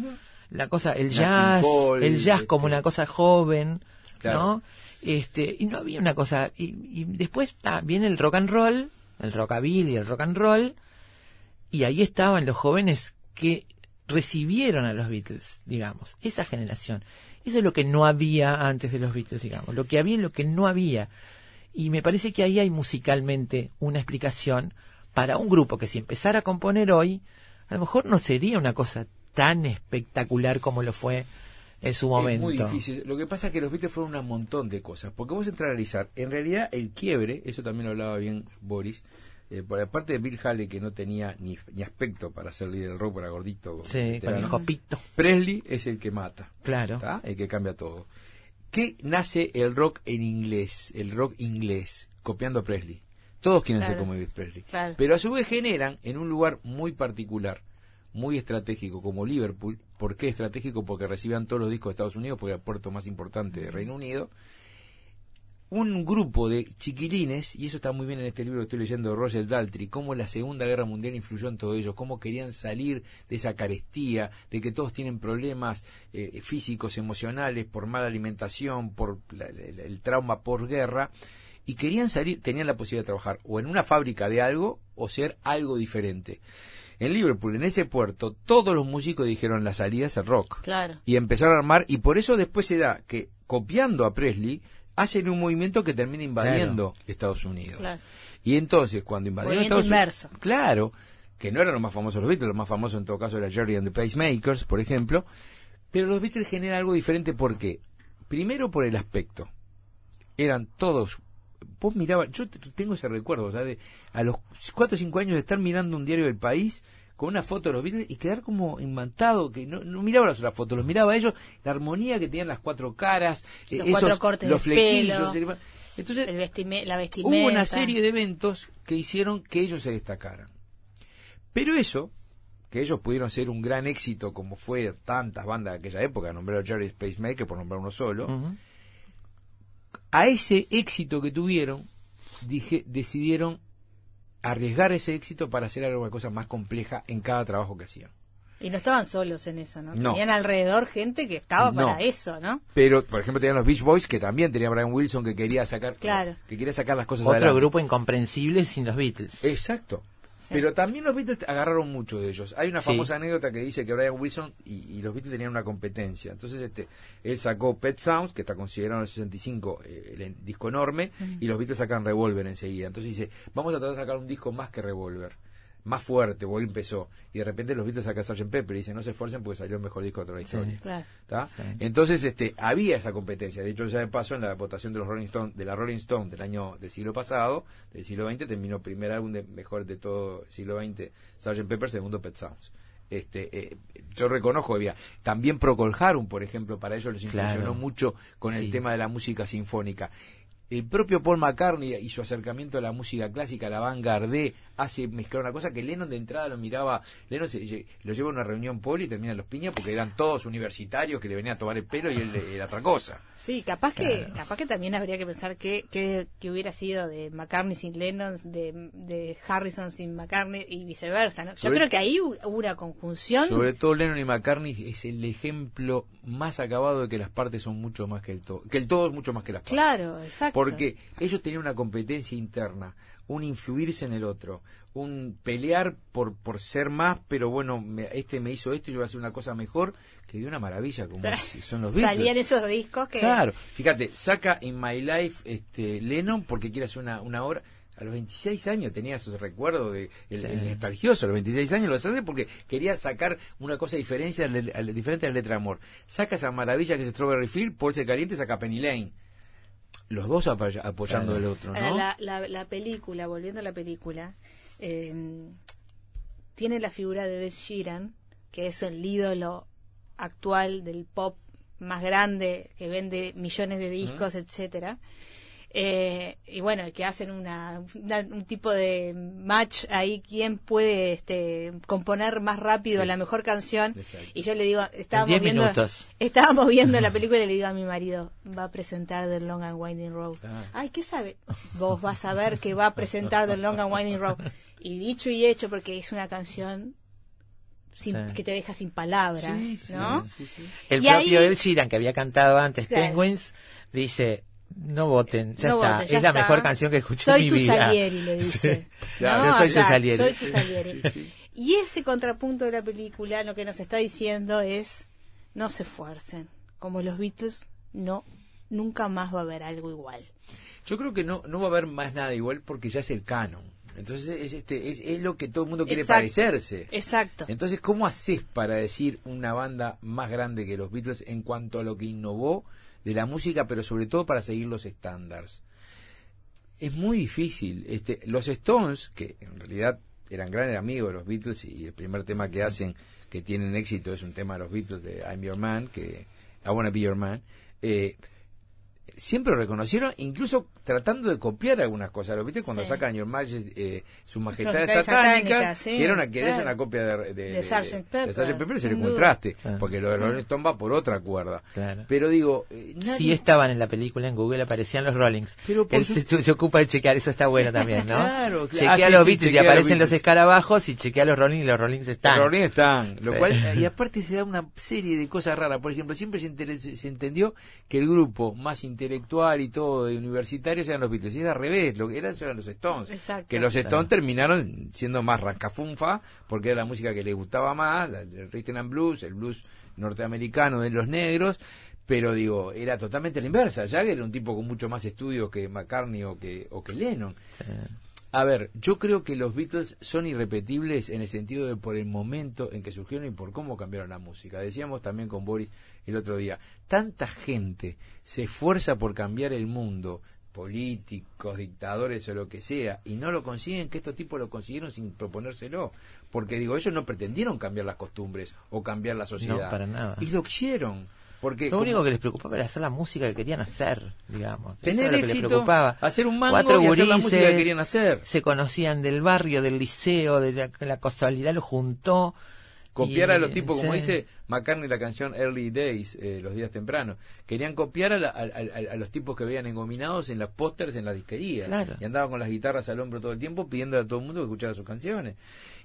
la cosa, el jazz, el jazz como este. una cosa joven, Claro. ¿no? Este, y no había una cosa, y, y después viene el rock and roll, el rockabilly, el rock and roll, y ahí estaban los jóvenes que recibieron a los Beatles, digamos, esa generación. Eso es lo que no había antes de los Beatles, digamos, lo que había y lo que no había. Y me parece que ahí hay musicalmente una explicación para un grupo que si empezara a componer hoy, a lo mejor no sería una cosa tan espectacular como lo fue en su momento. Es muy difícil. Lo que pasa es que los Beatles fueron un montón de cosas. Porque vos entras a analizar, en realidad el quiebre, eso también lo hablaba bien Boris, eh, por aparte de Bill Haley que no tenía ni, ni aspecto para ser líder del rock, era gordito. Sí, con el veterano. jopito, Presley es el que mata, claro. ¿tá? el que cambia todo. ¿Qué nace el rock en inglés? El rock inglés, copiando a Presley. Todos quieren ser como Elvis Presley. Claro. Pero a su vez generan en un lugar muy particular, muy estratégico, como Liverpool. ¿Por qué estratégico? Porque recibían todos los discos de Estados Unidos, porque era el puerto más importante de Reino Unido. Un grupo de chiquilines, y eso está muy bien en este libro que estoy leyendo de Roger Daltrey, cómo la Segunda Guerra Mundial influyó en todo ellos, cómo querían salir de esa carestía, de que todos tienen problemas eh, físicos, emocionales, por mala alimentación, por la- el trauma por guerra, y querían salir, tenían la posibilidad de trabajar o en una fábrica de algo o ser algo diferente. En Liverpool, en ese puerto, todos los músicos dijeron la salida es el rock. Claro. Y empezaron a armar, y por eso después se da que, copiando a Presley, hacen un movimiento que termina invadiendo Estados Unidos. Claro. Y entonces, cuando invadieron Movimiento Estados inverso. Unidos, claro, que no eran los más famosos los Beatles, los más famosos en todo caso era Jerry and the Pacemakers, por ejemplo, pero los Beatles generan algo diferente porque, primero por el aspecto, eran todos vos mirabas, yo tengo ese recuerdo, o sea, de a los 4 o 5 años de estar mirando un diario del país con una foto de los Beatles y quedar como imantado, que no, no miraba las otras fotos, los miraba a ellos, la armonía que tenían las cuatro caras, eh, Los esos, cuatro cortes los de flequillos. pelo. el- Entonces, El vestime- la vestimenta. hubo una serie de eventos que hicieron que ellos se destacaran. Pero eso, que ellos pudieron ser un gran éxito como fue tantas bandas de aquella época, nombraron Jerry Spacemaker por nombrar uno solo. A ese éxito que tuvieron, dije, decidieron arriesgar ese éxito para hacer alguna cosa más compleja en cada trabajo que hacían. Y no estaban solos en eso, ¿no? No. Tenían alrededor gente que estaba No. para eso, ¿no? Pero, por ejemplo, tenían los Beach Boys, que también tenía Brian Wilson, que quería sacar, Claro. que quería sacar las cosas Otro adelante. grupo incomprensible sin los Beatles. Exacto. Pero también los Beatles agarraron mucho de ellos. Hay una Sí. famosa anécdota que dice que Brian Wilson y, y los Beatles tenían una competencia. Entonces, este, él sacó Pet Sounds, que está considerado en el 65 eh, el en- disco enorme, y los Beatles sacan Revolver enseguida. Entonces dice, vamos a tratar de sacar un disco más que Revolver, más fuerte, él empezó. Y de repente los Beatles sacan Sgt. Pepper y dicen, no se esfuercen porque salió el mejor disco de toda la historia. Claro. ¿tá? Sí. Entonces, este, había esa competencia. De hecho, ya de paso, en la votación de los Rolling Stone, de la Rolling Stone del año del siglo pasado, del siglo XX, terminó primer álbum de mejor de todo el siglo XX, Sgt. Pepper, segundo Pet Sounds. Este, eh, yo reconozco que había también Procol Harum, por ejemplo, para ellos les impresionó Claro. mucho con el tema de la música sinfónica. El propio Paul McCartney y su acercamiento a la música clásica, a la vanguardé, hace mezclar una cosa que Lennon de entrada lo miraba, Lennon se, lo lleva a una reunión Paul y termina los piñas porque eran todos universitarios que le venían a tomar el pelo y él era otra cosa. Sí, capaz que capaz que también habría que pensar que, que, que hubiera sido de McCartney sin Lennon, de, de Harrison sin McCartney y viceversa. ¿no? Yo Sobre- creo que ahí hu- hubo una conjunción. Sobre todo Lennon y McCartney es el ejemplo más acabado de que las partes son mucho más que el todo, que el todo es mucho más que las partes. Claro, exacto. Porque ellos tenían una competencia interna, un influirse en el otro, un pelear por, por ser más, pero bueno, me- este me hizo esto y yo voy a hacer una cosa mejor, que dio una maravilla como es- son los Beatles. Salían esos discos que... Claro, fíjate, saca In My Life este, Lennon porque quiere hacer una, una obra. A los 26 años tenía esos recuerdos de el, Sí. el nostalgioso, a los 26 años lo hace porque quería sacar una cosa diferente a la, a la- diferente a la letra de amor. Saca esa maravilla que es Strawberry Field, Paul se caliente, saca Penny Lane. Los dos apoya- apoyando Claro. el otro, Ahora, ¿no? la, la, la película, volviendo a la película, eh, tiene la figura de Ed Sheeran, que es el ídolo actual del pop más grande, que vende millones de discos, etcétera. Eh, y bueno, que hacen una, una- un tipo de match ahí, quién puede este, componer más rápido Sí. la mejor canción. Exacto. Y yo le digo, estábamos 10 viendo, minutos. estábamos viendo la película y le digo a mi marido, va a presentar The Long and Winding Road. Ah. Ay, ¿qué sabe? Vos vas a ver que va a presentar The Long and Winding Road. Y dicho y hecho, porque es una canción sin- Sí. que te deja sin palabras, Sí, sí, ¿no? sí, sí. El Y propio ahí- Ed Sheeran, que había cantado antes Claro. Penguins, dice, no voten, ya No está, voten, ya es la mejor canción que escuché Soy en mi tu vida. Salieri, le dice. Claro, No, yo soy tu ya, Salieri. soy su Salieri. Sí, sí. Y ese contrapunto de la película lo que nos está diciendo es, no se esfuercen. Como los Beatles, no, nunca más va a haber algo igual. Yo creo que no, no va a haber más nada igual porque ya es el canon. Entonces es, este, es, es lo que todo el mundo quiere Exacto. parecerse. Exacto. Entonces, ¿cómo haces para decir una banda más grande que los Beatles en cuanto a lo que innovó de la música, pero sobre todo para seguir los estándares? Es muy difícil. Este, los Stones, que en realidad eran grandes amigos de los Beatles y el primer tema que hacen que tienen éxito es un tema de los Beatles de I'm Your Man, que I Wanna Be Your Man. eh, siempre lo reconocieron, incluso tratando de copiar algunas cosas. ¿Lo viste cuando Sí. sacan Your Majesty, eh, su majestad Majestad satánica? sí, que era una, que es claro. una copia de, de, De Sgt. Pepper, de Sgt. Pepper, es el sin duda. contraste, porque lo de Rolling Stone va por otra cuerda. Claro. Pero digo, eh, nadie- Sí estaban en la película, en Google aparecían los Rollings. Pero por Él su- se, se ocupa de chequear, eso está bueno también, ¿no? Claro, claro. Chequea Ah, sí, los sí, Beatles y los aparecen los escarabajos y chequea los Rollings y los Rollings están. Los Rolling están, lo Sí. cual, y aparte se da una serie de cosas raras. Por ejemplo, siempre se, se entendió que el grupo más intelectual y todo de universitarios eran los Beatles. Y es al revés, lo que eran eran los Stones. Exacto. Que los Claro. Stones terminaron siendo más rascafunfa, porque era la música que les gustaba más, la- el rhythm and blues, el blues norteamericano de los negros. Pero digo, era totalmente la inversa. Jagger era un tipo con mucho más estudios que McCartney o que, o que Lennon. A ver, yo creo que los Beatles son irrepetibles en el sentido de por el momento en que surgieron y por cómo cambiaron la música. Decíamos también con Boris el otro día, tanta gente se esfuerza por cambiar el mundo, políticos, dictadores o lo que sea, y no lo consiguen, que estos tipos lo consiguieron sin proponérselo. Porque digo, ellos no pretendieron cambiar las costumbres o cambiar la sociedad. No, para nada. Y lo hicieron. Porque Lo como- único que les preocupaba era hacer la música que querían hacer, digamos. Eso era lo que les preocupaba. hacer un mango Cuatro y hacer la música que querían hacer. Se conocían del barrio, del liceo, de la, la casualidad los juntó. copiar y- a los tipos, como dice McCartney la canción Early Days, eh, los días tempranos. Querían copiar a, la- a- a- a los tipos que veían engominados en las pósters en la disquería. Claro. Y andaban con las guitarras al hombro todo el tiempo pidiendo a todo el mundo que escuchara sus canciones.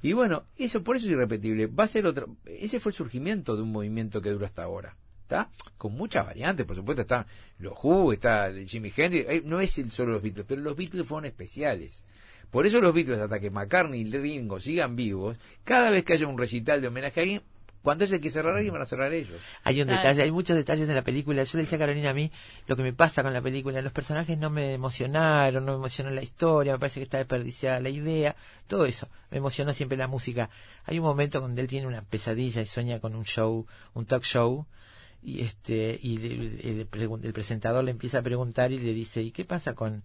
Y bueno, eso por eso es irrepetible. Va a ser otra. Ese fue el surgimiento de un movimiento que dura hasta ahora. ¿Está? Con muchas variantes, por supuesto, está los Who, está Jimi Hendrix, eh, no es el solo los Beatles, pero los Beatles fueron especiales. Por eso los Beatles, hasta que McCartney y Ringo sigan vivos, cada vez que haya un recital de homenaje a alguien, cuando haya que cerrar a alguien, van a cerrar ellos. Hay un detalle, hay muchos detalles en la película. Yo le decía a Carolina a mí lo que me pasa con la película. Los personajes no me emocionaron, no me emocionó la historia, me parece que está desperdiciada la idea, todo eso. Me emocionó siempre la música. Hay un momento donde él tiene una pesadilla y sueña con un show, un talk show, y este y el, el presentador le empieza a preguntar y le dice, ¿y qué pasa con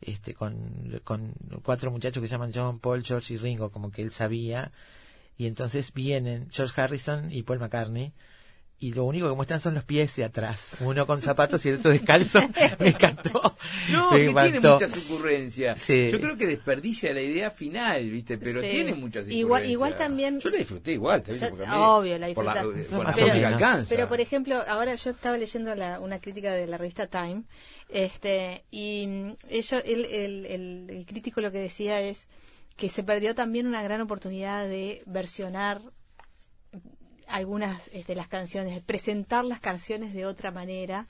este con, con cuatro muchachos que se llaman John, Paul, George y Ringo, como que él sabía? Y entonces vienen George Harrison y Paul McCartney y lo único que muestran son los pies de atrás, uno con zapatos y el otro descalzo. Me encantó. No, me que tiene muchas ocurrencias. Sí. Yo creo que desperdicia la idea final, ¿viste? Pero Sí. tiene muchas ocurrencias. Igual- igual también- Yo la disfruté igual, te O sea, porque a mí- obvio, la por la, por la Pero- música alcanza. Pero, por ejemplo, ahora yo estaba leyendo la- una crítica de la revista Time, este, y mm, ello, el, el, el- el crítico lo que decía es que se perdió también una gran oportunidad de versionar algunas de las canciones, presentar las canciones de otra manera.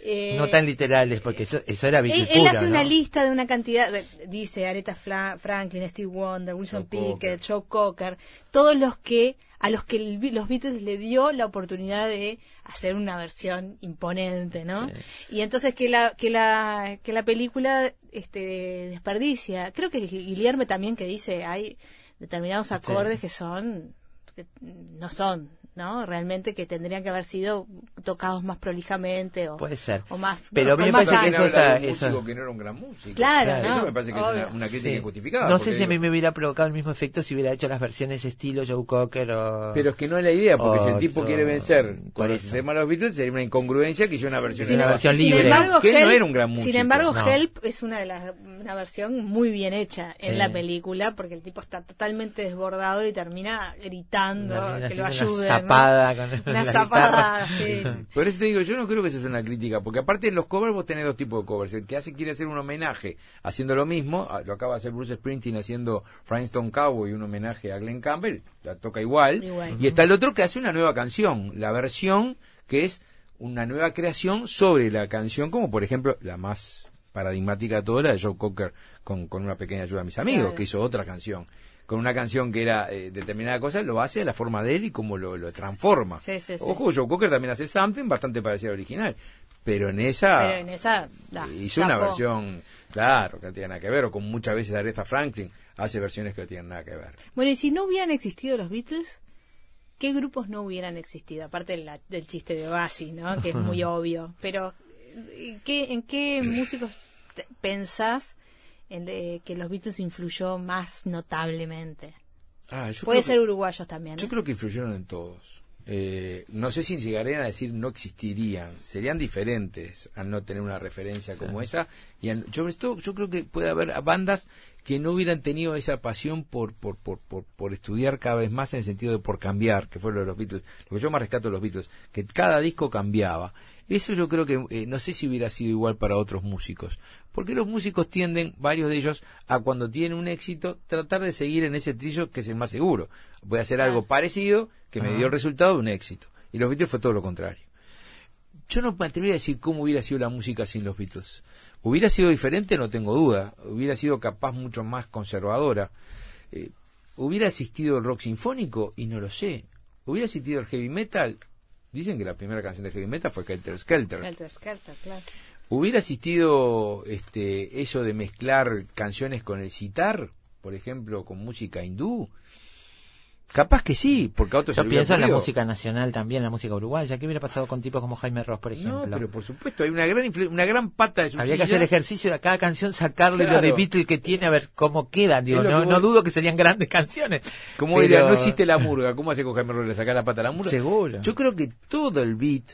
Eh, No tan literales, porque eso, eso era él, él hace ¿no? una lista de una cantidad, dice Aretha Fla- Franklin, Steve Wonder, Wilson Joe Pickett. Joe Cocker, todos los que a los que el los Beatles le dio la oportunidad de hacer una versión imponente, ¿no? Sí. Y entonces que la que la que la película este desperdicia. Creo que Guillermo también que dice hay determinados acordes que son que no son, ¿no? Realmente que tendrían que haber sido tocados más prolijamente o Puede ser. o más Pero a con mí me parece que eso está- eso- que no era un gran músico. Claro, Claro. ¿no? Eso me parece que es una, crítica Sí. injustificada. No sé si a mí me hubiera provocado el mismo efecto si hubiera hecho las versiones estilo Joe Cocker o... Pero es que no es la idea, porque si el tipo quiere vencer con el tema de los Beatles, sería una incongruencia que hiciera una versión, Sí, una versión Sin libre. embargo, Que no Help- era un gran músico. Sin embargo, No. Help es una de las una versión muy bien hecha en Sí. la película porque el tipo está totalmente desbordado y termina gritando Termina que lo haciendo Una zapada con Una la zapada, sí. Por eso te digo, yo no creo que eso sea una crítica, porque aparte en los covers vos tenés dos tipos de covers. El que hace quiere hacer un homenaje haciendo lo mismo, ah, lo acaba de hacer Bruce Springsteen haciendo Stone Cowboy, un homenaje a Glenn Campbell, la toca igual. Igual. Y está el otro que hace una nueva canción, la versión que es una nueva creación sobre la canción, como por ejemplo la más paradigmática de todas, la de Joe Cocker con, con una pequeña ayuda de mis amigos, Claro. que hizo otra canción. Con una canción que era eh, determinada cosa, lo hace a la forma de él y como lo, lo transforma. Sí, sí, sí. Ojo, Joe Cocker también hace something bastante parecido al original. Pero en esa, Pero en esa da, hizo una versión, claro, que no tiene nada que ver. O como muchas veces Aretha Franklin hace versiones que no tienen nada que ver. Bueno, y si no hubieran existido los Beatles, ¿qué grupos no hubieran existido? Aparte de la- del chiste de Oasis, ¿no? Que es muy obvio. Pero, ¿en qué, en qué músicos pensás en de- que los Beatles influyó más notablemente? Ah, yo Puede creo que- ser uruguayos también. ¿eh? Yo creo que influyeron en todos. Eh, no sé si llegarían a decir no existirían, serían diferentes al no tener una referencia como esa. Y al- yo, esto, yo creo que puede haber bandas que no hubieran tenido esa pasión por, por, por, por, por estudiar cada vez más en el sentido de por cambiar, que fue lo de los Beatles. Lo que yo más rescato de los Beatles, que cada disco cambiaba. Eso yo creo que eh, no sé si hubiera sido igual para otros músicos. Porque los músicos tienden, varios de ellos, a cuando tienen un éxito, tratar de seguir en ese trillo que es el más seguro. Voy a hacer algo parecido que me dio el resultado de un éxito. Y los Beatles fue todo lo contrario. Yo no me atrevería a decir cómo hubiera sido la música sin los Beatles. Hubiera sido diferente, no tengo duda. Hubiera sido capaz mucho más conservadora. Eh, ¿Hubiera existido el rock sinfónico? Y no lo sé. ¿Hubiera existido el heavy metal? Dicen que la primera canción de heavy metal fue Helter Skelter. Helter Skelter, claro. ¿Hubiera existido este, eso de mezclar canciones con el sitar, por ejemplo, con música hindú? Capaz que sí, porque a otros se Yo hubiera pienso en la música nacional también, la música uruguaya. ¿Qué hubiera pasado con tipos como Jaime Ross, por ejemplo? No, pero por supuesto, hay una gran, una gran pata de su Habría que hacer ejercicio de a cada canción, sacarle lo de Beatle que tiene, a ver cómo quedan. Digo, no, no dudo que serían grandes canciones. Como pero- diría, no existe la murga. ¿Cómo hace con Jaime Ross? ¿Le saca la pata a la murga? Seguro. Yo creo que todo el beat,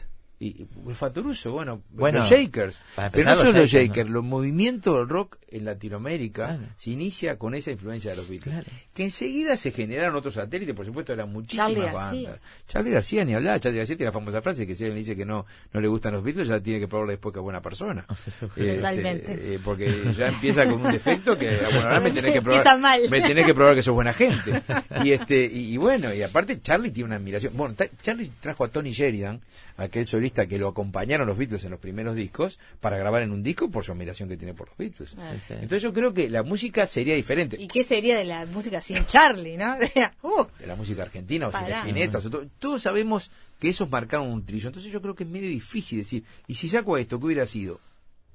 y el Fatoruso, bueno, Bueno, los Shakers, pero no solo los Shakers, los movimientos del rock en Latinoamérica Claro. se inicia con esa influencia de los Beatles. Claro. Que enseguida se generaron otros satélites, por supuesto, eran muchísimas García. bandas. Charlie García ni hablar, Charlie García tiene la famosa frase que si alguien le dice que no, no le gustan los Beatles, ya tiene que probarle después que es buena persona. Este, Totalmente. eh, porque ya empieza con un defecto que, bueno, ahora me tenés que probar. Me tenés que probar que sos buena gente. Y este, y, y bueno, y aparte Charlie tiene una admiración. Bueno, ta- Charlie trajo a Tony Sheridan, aquel solista que lo acompañaron los Beatles en los primeros discos, para grabar en un disco por su admiración que tiene por los Beatles. Ah. Sí. Entonces yo creo que la música sería diferente. ¿Y qué sería de la música sin Charlie, no? Uh, de la música argentina o sin Pará. espinetas, o todo- todos sabemos que esos marcaron un trillo. Entonces yo creo que es medio difícil decir, ¿y si saco esto, qué hubiera sido?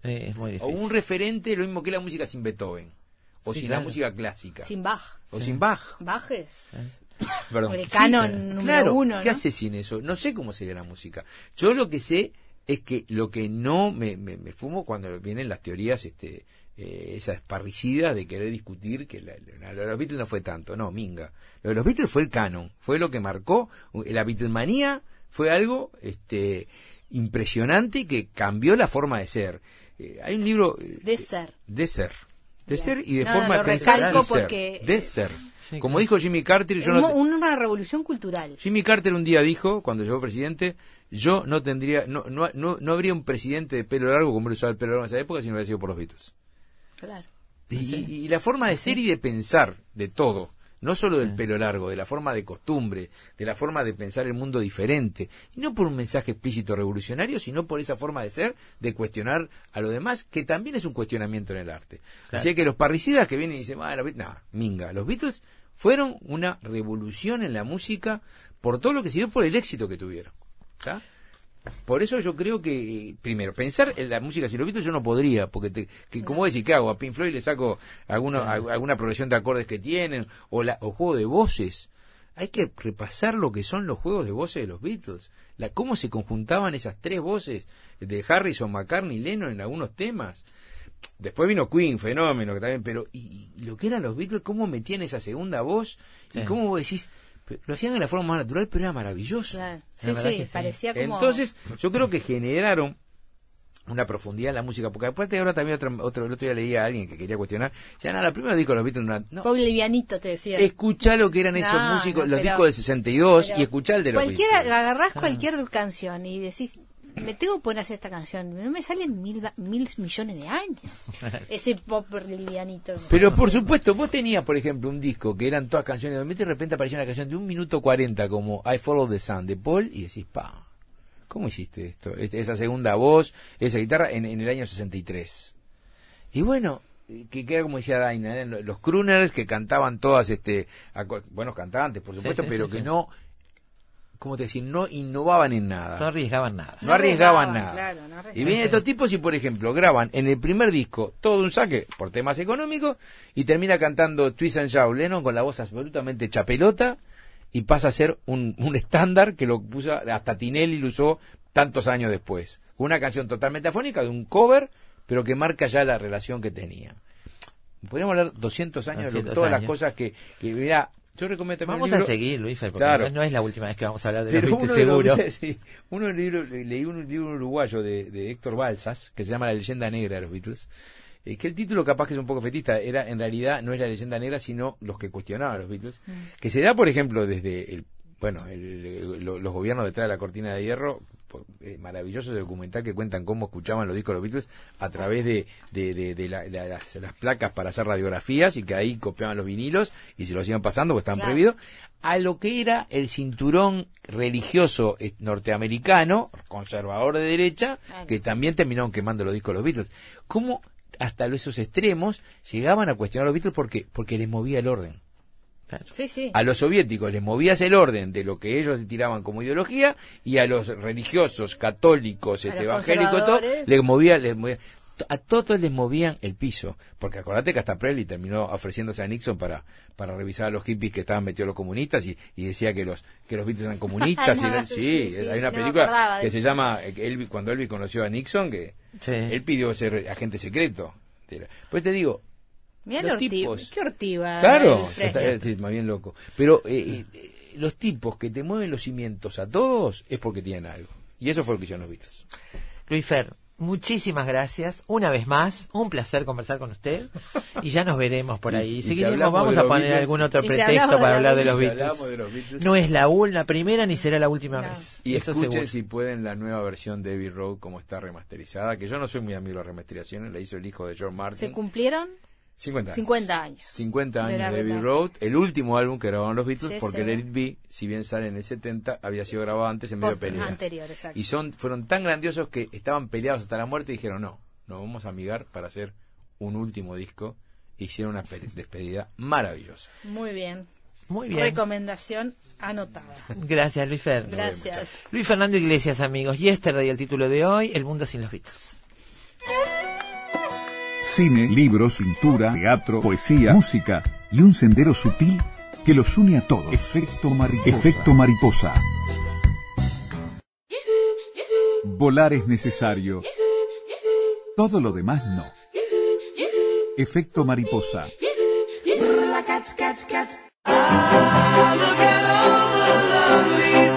Eh, es muy O difícil. un referente, lo mismo que la música sin Beethoven, o Sí, sin claro. la música clásica, sin Bach. o sin Bach. Bajes. Perdón. El canon número claro, uno, ¿qué ¿no? hace sin eso? No sé cómo sería la música. Yo lo que sé es que lo que no me, me, me fumo cuando vienen las teorías, este, eh, esas parricidas de querer discutir que la- la- lo de los Beatles no fue tanto, no, minga. Lo de los Beatles fue el canon, fue lo que marcó, la Beatlemanía fue algo, este, impresionante que cambió la forma de ser. Eh, hay un libro eh, De ser. de ser, de Bien. ser y de No, forma lo de pensar ser, porque- de ser. Sí, Como claro. dijo Jimmy Carter, yo no Una revolución cultural. Jimmy Carter un día dijo, cuando llegó presidente, yo no tendría, no, no, no, no habría un presidente de pelo largo como él usaba el pelo largo en esa época si no hubiera sido por los Beatles. Claro. Y, y- y la forma de ser y de pensar de todo, no solo del pelo largo, de la forma de costumbre, de la forma de pensar el mundo diferente, y no por un mensaje explícito revolucionario, sino por esa forma de ser, de cuestionar a lo demás, que también es un cuestionamiento en el arte. Así que los parricidas que vienen y dicen, ah, los Beatles", no, minga, los Beatles fueron una revolución en la música por todo lo que sirvió por el éxito que tuvieron. Por eso yo creo que, primero, pensar en la música sin los Beatles yo no podría, porque, te, que, como decir, ¿qué hago? A Pink Floyd le saco alguno, al- alguna progresión de acordes que tienen, o, la, o juego de voces. Hay que repasar lo que son los juegos de voces de los Beatles, la, cómo se conjuntaban esas tres voces de Harrison, McCartney y Lennon en algunos temas. Después vino Queen, fenómeno, que también, pero y, y lo que eran los Beatles, cómo metían esa segunda voz, y cómo vos decís, lo hacían de la forma más natural, pero era maravilloso. Claro. Sí, sí, parecía como... Entonces, yo creo que generaron una profundidad en la música, porque aparte ahora también otro, otro el otro día leía a alguien que quería cuestionar, ya nada, la primera disco de los Beatles, no, no, Pobre livianito, te decía. escuchá lo que eran esos No, músicos, no, los pero- discos del 62 pero y escuchá el de los Cualquiera, Beatles. agarrás cualquier canción y decís, me tengo que poner a hacer esta canción. No me salen mil, mil millones de años. Ese pop livianito. Pero por supuesto, vos tenías, por ejemplo, un disco que eran todas canciones de Beatles y de repente aparecía una canción de un minuto cuarenta como I Follow the Sun de Paul y decís, pa, ¿cómo hiciste esto? Es- Esa segunda voz, esa guitarra en, en el año 63. Y bueno, que queda como decía Daina, los crooners que cantaban todas, este, aco- buenos cantantes, por supuesto, sí, pero sí, que sí. no, ¿cómo te decir? No innovaban en nada. No arriesgaban nada. No arriesgaban arriesgaban, nada. claro, no arriesgaban. y vienen estos tipos y, por ejemplo, graban en el primer disco todo un saque por temas económicos y termina cantando Twist and Shout Lennon con la voz absolutamente chapelota y pasa a ser un, un estándar que lo puso hasta Tinelli lo usó tantos años después. Una canción totalmente afónica de un cover, pero que marca ya la relación que tenía. Podríamos hablar 200 años de lo- 200 todas las cosas que, que mira, yo recomiendo también Vamos libro- a seguir, Luis, porque Claro. no, es la última vez que vamos a hablar de pero los uno Beatles, de los- seguro. sí, uno leí un libro uruguayo de, de Héctor Balsas que se llama La leyenda negra de los Beatles. eh, que el título capaz que es un poco fetista, era en realidad no es la leyenda negra, sino los que cuestionaban a los Beatles. Que se da, por ejemplo, desde el, bueno, el- el- lo- los gobiernos detrás de la cortina de hierro, eh, maravilloso documental que cuentan cómo escuchaban los discos de los Beatles a través de, de, de- de la- de las, las placas para hacer radiografías y que ahí copiaban los vinilos y se los iban pasando porque estaban Claro. prohibidos a lo que era el cinturón religioso eh, norteamericano, conservador de derecha, Claro. que también terminaron quemando los discos de los Beatles. ¿Cómo hasta esos extremos llegaban a cuestionar a los Beatles? ¿Por qué? Porque les movía el orden. Claro. Sí, sí. A los soviéticos les movías el orden de lo que ellos tiraban como ideología y a los religiosos, católicos, este, evangélicos, todo, les movía, les movía. a todos les movían el piso, porque acordate que hasta Presley terminó ofreciéndose a Nixon para, para revisar a los hippies que estaban metidos los comunistas y, y decía que los que los Beatles eran comunistas. Y eran- sí, sí, sí, hay una no película que se llama Elvis, cuando Elvis conoció a Nixon, que Sí. él pidió ser agente secreto. Pues te digo, Mira los la ortiva. tipos. Qué ortiva. Claro, el está- eh, sí, más bien loco. Pero eh, eh, los tipos que te mueven los cimientos a todos es porque tienen algo. Y eso fue lo que hicieron los Beatles. Luis Fer, muchísimas gracias. Una vez más, un placer conversar con usted. Y ya nos veremos por Y- ahí. y si Seguiremos, hablamos vamos de a poner Beatles- algún otro Y si pretexto para hablar de los Si de los Beatles. No es la, la primera ni será la última No. vez. Y Eso escuchen seguro. si pueden la nueva versión de Abbey Road como está remasterizada, que yo no soy muy amigo de las remasterizaciones, la hizo el hijo de George ¿Se Martin. cumplieron 50 años. 50 años. 50 de años de Abbey. Road, el último álbum que grabaron los Beatles, Sí, porque sí. Let It Be, si bien sale en el 70, había sido grabado antes en medio de Post- peleas. anterior, exacto. Y son, fueron tan grandiosos que estaban peleados hasta la muerte y dijeron, no, nos vamos a amigar para hacer un último disco. Hicieron una pe- despedida maravillosa. Muy bien. Muy bien. Recomendación anotada. Gracias, Luis Fer. Gracias. Luis Fernando Iglesias, amigos. Yesterday, el título de hoy, El mundo sin los Beatles. Cine, libros, pintura, teatro, poesía, música y un sendero sutil que los une a todos. Efecto mariposa. Efecto mariposa. Volar es necesario. Todo lo demás no. Efecto mariposa. Eleanor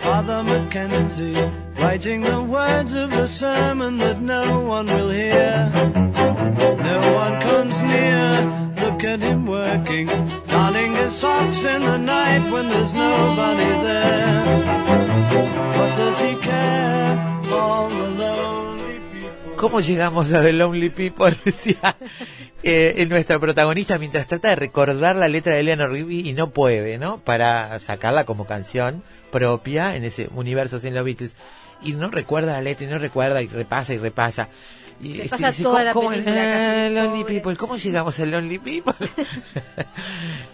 Father Mackenzie, writing the words of a sermon that no one will hear. No one comes near, look at him working, darning his socks in the night when there's nobody there. What does he care? All the lonely people. ¿Cómo llegamos a The Lonely People? Decía eh, nuestra protagonista mientras trata de recordar la letra de Eleanor Rigby y no puede, ¿no? Para sacarla como canción propia en ese universo sin los Beatles. Y no recuerda la letra y no recuerda y repasa y repasa. Y Se este, pasa dice, toda ¿cómo- la cómo- película casi, Lonely pobre. People, ¿cómo llegamos al Lonely People?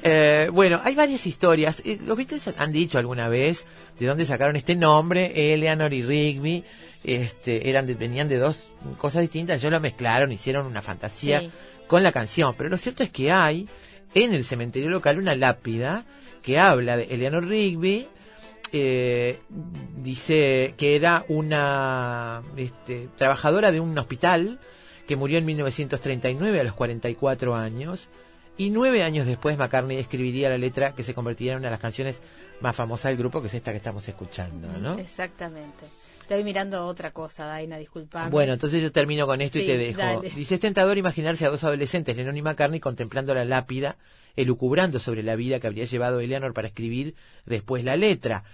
Eh, bueno, hay varias historias. Eh, Los Beatles han dicho alguna vez de dónde sacaron este nombre, Eleanor y Rigby. Este, eran de- venían de dos cosas distintas, ellos lo mezclaron, hicieron una fantasía Sí. con la canción. Pero lo cierto es que hay en el cementerio local una lápida que habla de Eleanor Rigby. Eh, dice que era una este, trabajadora de un hospital que murió en 1939 a los 44 años. Y nueve años después McCartney escribiría la letra que se convertiría en una de las canciones más famosas del grupo, que es esta que estamos escuchando, ¿no? Exactamente. Estoy mirando otra cosa, Daina, disculpame. Bueno, entonces yo termino con esto y te dejo. dale. Dice, es tentador imaginarse a dos adolescentes, Lennon y McCartney, contemplando la lápida, elucubrando sobre la vida que habría llevado Eleanor para escribir después la letra.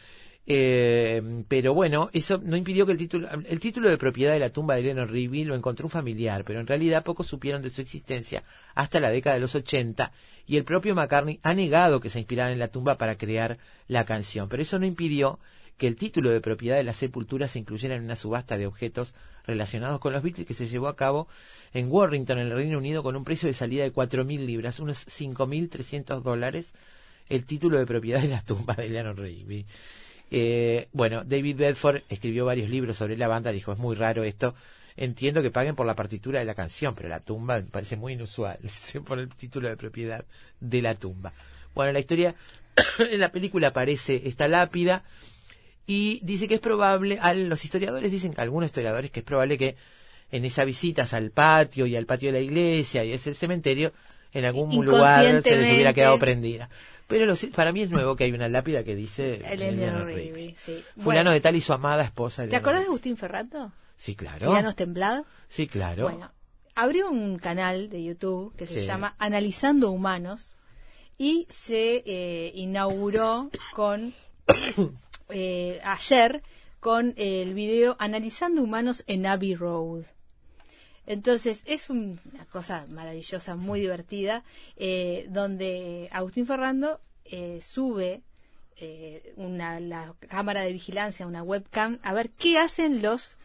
Eh, pero bueno, eso no impidió que el título, el título de propiedad de la tumba de Eleanor Rigby lo encontró un familiar, pero en realidad pocos supieron de su existencia hasta la década de los 80 y el propio McCartney ha negado que se inspirara en la tumba para crear la canción, pero eso no impidió que el título de propiedad de la sepultura se incluyera en una subasta de objetos relacionados con los Beatles que se llevó a cabo en Warrington, en el Reino Unido, con un precio de salida de 4.000 libras, unos 5.300 dólares, el título de propiedad de la tumba de Eleanor Rigby. Eh, bueno, David Bedford escribió varios libros sobre la banda, dijo, es muy raro esto, entiendo que paguen por la partitura de la canción, pero la tumba me parece muy inusual, pone el título de propiedad de la tumba. Bueno, la historia, en la película aparece esta lápida, y dice que es probable, los historiadores dicen, algunos historiadores, que es probable que en esas visitas al patio y al patio de la iglesia y ese cementerio, en algún lugar se les hubiera quedado prendida. Pero para mí es nuevo que hay una lápida que dice Eleanor Eleanor Rigby, sí. Fulano Bueno, de tal y su amada esposa. ¿Te acordás de. Agustín Ferrato? Sí, claro. ¿Tiranos temblado? Sí, claro. Bueno, abrió un canal de YouTube que se Sí. llama Analizando Humanos y se eh, inauguró con eh, ayer con el video Analizando Humanos en Abbey Road. Entonces es un- una cosa maravillosa, muy divertida, eh, donde Agustín Ferrando eh, sube eh, una, la cámara de vigilancia, una webcam, a ver qué hacen los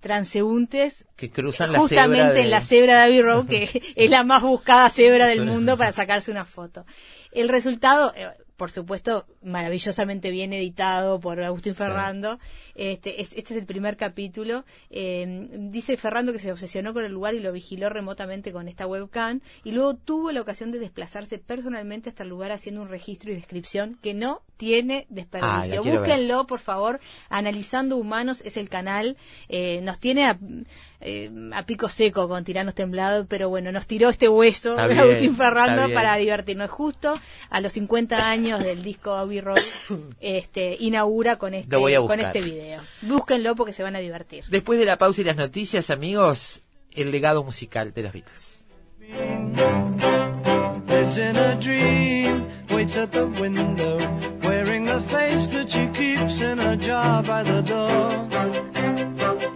transeúntes Que cruzan la justamente de- en la cebra de Abbey Road, que es la más buscada cebra del mundo para sacarse una foto. El resultado, eh, por supuesto, maravillosamente bien editado por Agustín Ferrando. Este, es- este es el primer capítulo. Eh, dice Ferrando que se obsesionó con el lugar y lo vigiló remotamente con esta webcam y luego tuvo la ocasión de desplazarse personalmente hasta el lugar haciendo un registro y descripción que no tiene Ah, desperdicio. ver. Búsquenlo, por favor. Analizando Humanos es el canal. Eh, nos tiene a, eh, a pico seco con Tiranos Temblados, pero bueno, nos tiró este hueso Está de bien, Agustín Ferrando para divertirnos. Justo a los 50 años del disco Abbey Road, este, inaugura con este, Lo voy a con este video. Búsquenlo porque se van a divertir. Después de la pausa y las noticias, amigos, el legado musical de los Beatles. Lives in a dream, waits at the window, wearing the face that she keeps in a jar by the door.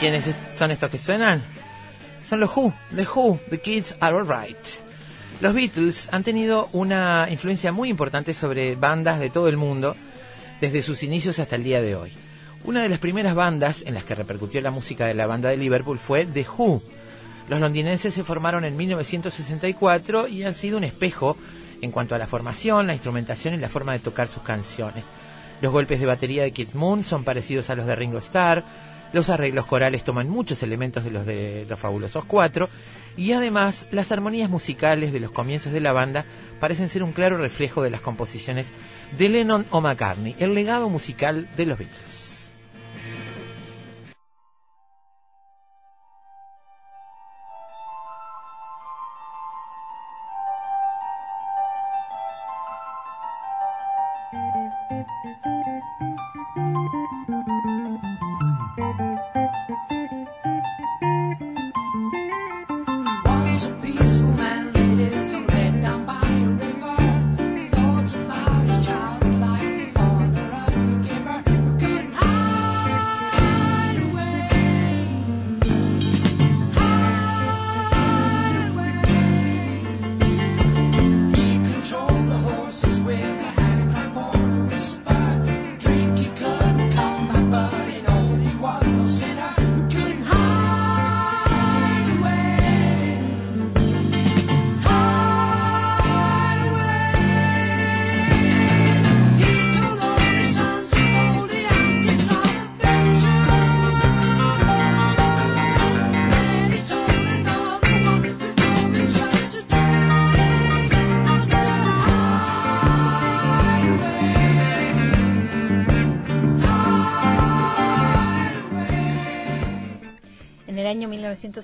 Quiénes es- son estos que suenan? Son los Who, The Who, The Kids Are Alright. Los Beatles han tenido una influencia muy importante sobre bandas de todo el mundo desde sus inicios hasta el día de hoy. Una de las primeras bandas en las que repercutió la música de la banda de Liverpool fue The Who. Los londinenses se formaron en 1964 y han sido un espejo en cuanto a la formación, la instrumentación y la forma de tocar sus canciones. Los golpes de batería de Keith Moon son parecidos a los de Ringo Starr, los arreglos corales toman muchos elementos de los de los Fabulosos Cuatro y además las armonías musicales de los comienzos de la banda parecen ser un claro reflejo de las composiciones de Lennon o McCartney, el legado musical de los Beatles.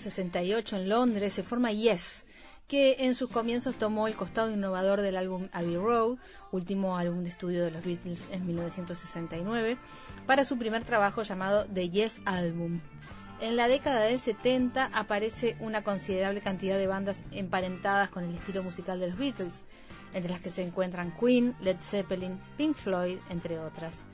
1968 en Londres se forma Yes, que en sus comienzos tomó el costado innovador del álbum Abbey Road, último álbum de estudio de los Beatles en 1969, para su primer trabajo llamado The Yes Album. En la década del 70 aparece una considerable cantidad de bandas emparentadas con el estilo musical de los Beatles, entre las que se encuentran Queen, Led Zeppelin, Pink Floyd, entre otras.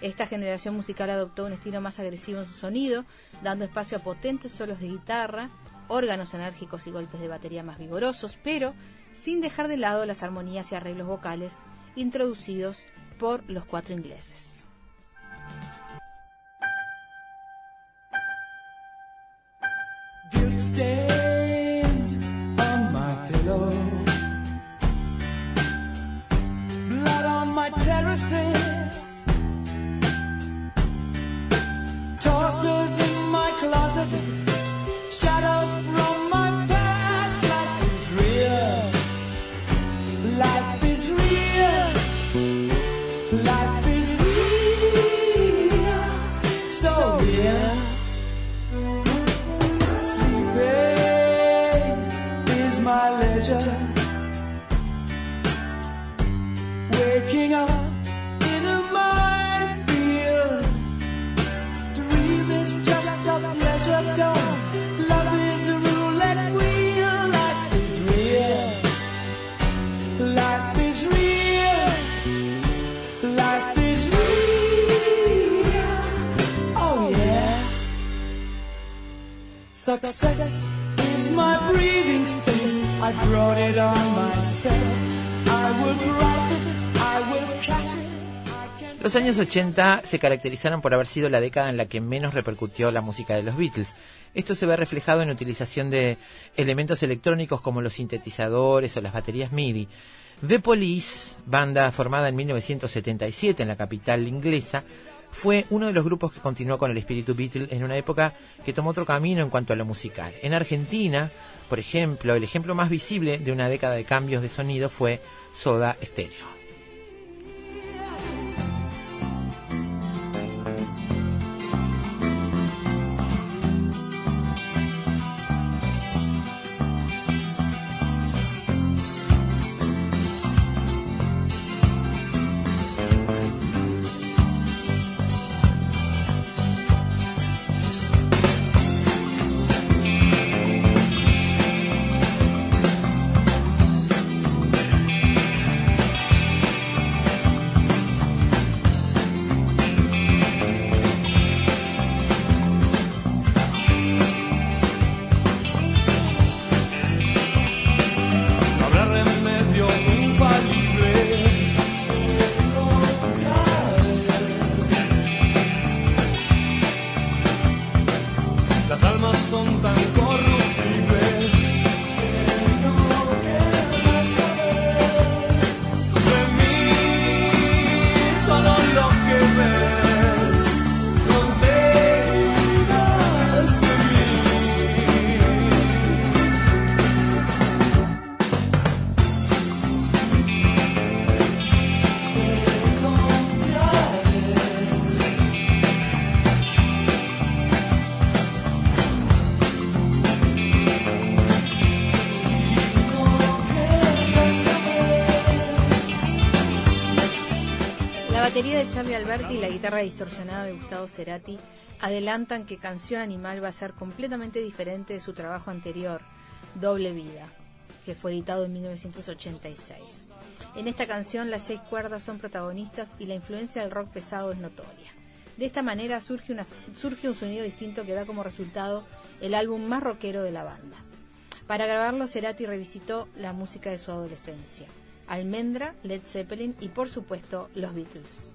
Esta generación musical adoptó un estilo más agresivo en su sonido, dando espacio a potentes solos de guitarra, órganos enérgicos y golpes de batería más vigorosos, pero sin dejar de lado las armonías y arreglos vocales introducidos por los cuatro ingleses. Los años 80 se caracterizaron por haber sido la década en la que menos repercutió la música de los Beatles. Esto se ve reflejado en utilización de elementos electrónicos como los sintetizadores o las baterías MIDI. The Police, banda formada en 1977 en la capital inglesa, fue uno de los grupos que continuó con el espíritu Beatle en una época que tomó otro camino en cuanto a lo musical. En Argentina, por ejemplo, el ejemplo más visible de una década de cambios de sonido fue Soda Stereo. Y la guitarra distorsionada de Gustavo Cerati adelantan que Canción Animal va a ser completamente diferente de su trabajo anterior, Doble Vida, que fue editado en 1986. En esta canción las seis cuerdas son protagonistas y la influencia del rock pesado es notoria. De esta manera surge, surge un sonido distinto que da como resultado el álbum más rockero de la banda. Para grabarlo, Cerati revisitó la música de su adolescencia. Almendra, Led Zeppelin y por supuesto los Beatles.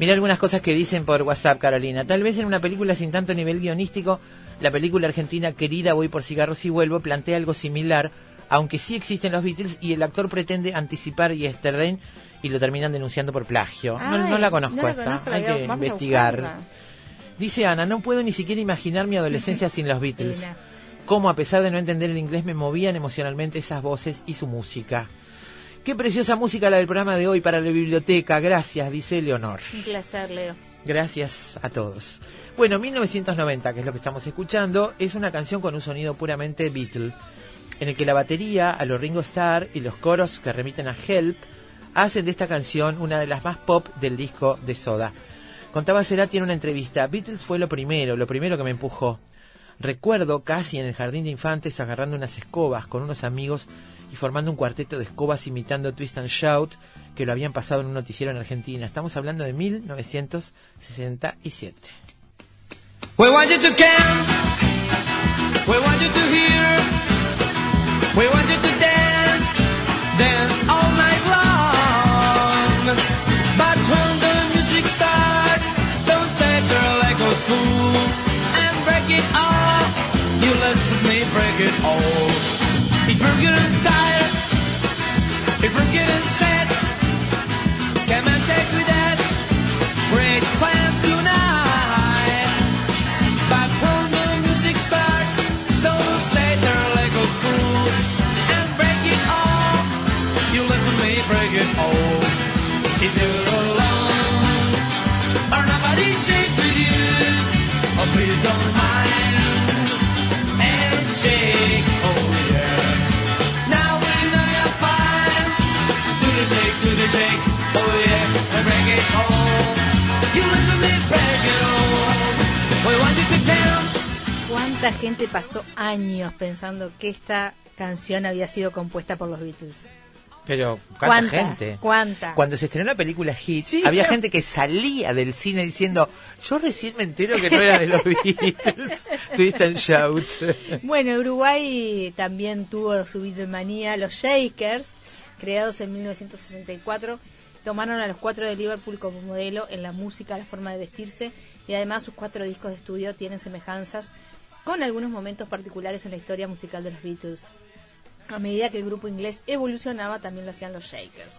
Mira algunas cosas que dicen por WhatsApp, Carolina. Tal vez en una película sin tanto nivel guionístico, la película argentina Querida, voy por cigarros y vuelvo plantea algo similar aunque sí existen los Beatles y el actor pretende anticipar Yesterday y lo terminan denunciando por plagio. no, no la conozco no la esta, conozco, hay que investigar. Dice Ana, no puedo ni siquiera imaginar mi adolescencia sin los Beatles. Cómo a pesar de no entender el inglés me movían emocionalmente esas voces y su música. Qué preciosa música la del programa de hoy para la biblioteca. Gracias, dice Leonor. Un placer, Leo. Gracias a todos. Bueno, 1990, que es lo que estamos escuchando, es una canción con un sonido puramente Beatle, en el que la batería, a los Ringo Starr y los coros que remiten a Help, hacen de esta canción una de las más pop del disco de Soda. Contaba Cerati en una entrevista, Beatles fue lo primero, lo primero que me empujó. Recuerdo casi en el jardín de infantes agarrando unas escobas con unos amigos y formando un cuarteto de escobas imitando Twist and Shout que lo habían pasado en un noticiero en Argentina. Estamos hablando de 1967. We want you to. We want you to hear. We want you to dance. Dance all night long. But when the music starts, don't stay there like a fool and break it all. You listen me break it all. If you're getting tired, if you're getting sad, come and shake with us. Great plan ¿Cuánta gente pasó años pensando que esta canción había sido compuesta por los Beatles? Pero, ¿cuánta, ¿Cuánta? gente? ¿Cuánta? Cuando se estrenó la película Hit, Sí, había yo- gente que salía del cine diciendo, yo recién me entero que no era de los Beatles. Twist and Shout. Bueno, Uruguay también tuvo su Beatlemanía. Los Shakers, creados en 1964, tomaron a los cuatro de Liverpool como modelo en la música, la forma de vestirse y además sus cuatro discos de estudio tienen semejanzas con algunos momentos particulares en la historia musical de los Beatles. A medida que el grupo inglés evolucionaba, también lo hacían los Shakers.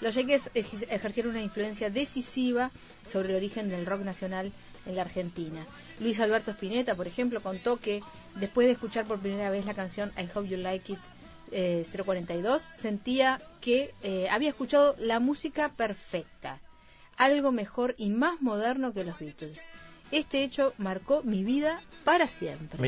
Los Shakers ej- ejercieron una influencia decisiva sobre el origen del rock nacional en la Argentina. Luis Alberto Spinetta, por ejemplo, contó que después de escuchar por primera vez la canción I Hope You Like It eh, 042, sentía que eh, había escuchado la música perfecta, algo mejor y más moderno que los Beatles. Este hecho marcó mi vida para siempre.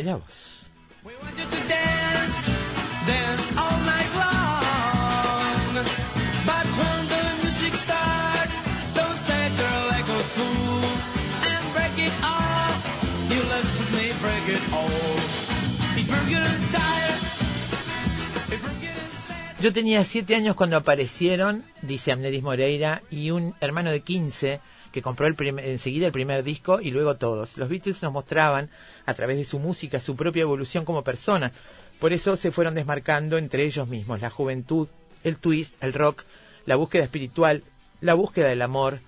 Yo tenía siete años cuando aparecieron, dice Amneris Moreira, y un hermano de 15 que compró el enseguida el primer disco y luego todos. Los Beatles nos mostraban, a través de su música, su propia evolución como personas. Por eso se fueron desmarcando entre ellos mismos la juventud, el twist, el rock, la búsqueda espiritual, la búsqueda del amor.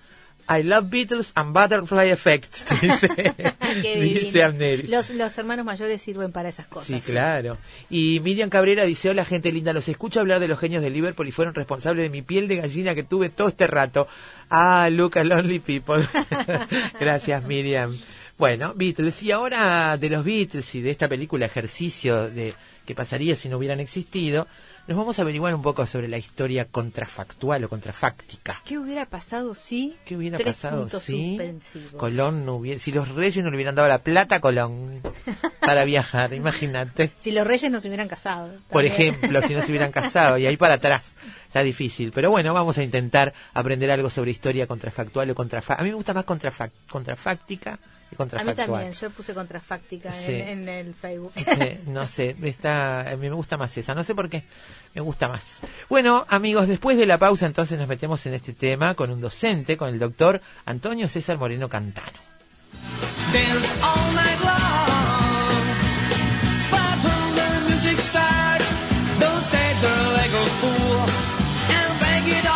I love Beatles and Butterfly Effect, dice, dice. Amneris. Los, los hermanos mayores sirven para esas cosas. Sí, claro. Y Miriam Cabrera dice, hola gente linda, los escucho hablar de los genios de Liverpool y fueron responsables de mi piel de gallina que tuve todo este rato. Ah, look at Lonely People. Gracias Miriam. Bueno, Beatles. Y ahora de los Beatles y de esta película ejercicio de qué pasaría si no hubieran existido, nos vamos a averiguar un poco sobre la historia contrafactual o contrafáctica. ¿Qué hubiera pasado si? ¿Qué hubiera Tres pasado si. Colón no hubiera, si los reyes no le hubieran dado la plata a Colón para viajar, imagínate. Si los reyes no se hubieran casado. Por ejemplo, si no se hubieran casado y ahí para atrás. Está difícil. Pero bueno, vamos a intentar aprender algo sobre historia contrafactual o contrafáctica. A mí me gusta más contrafáctica A mí también, yo puse contrafáctica Sí. en, en el Facebook. Sí, no sé, está, a mí me gusta más esa, no sé por qué, me gusta más. Bueno, amigos, después de la pausa entonces nos metemos en este tema con un docente, con el doctor Antonio César Moreno Cantano. dance all night long. But when the music starts, don't stay there like a fool and break it all.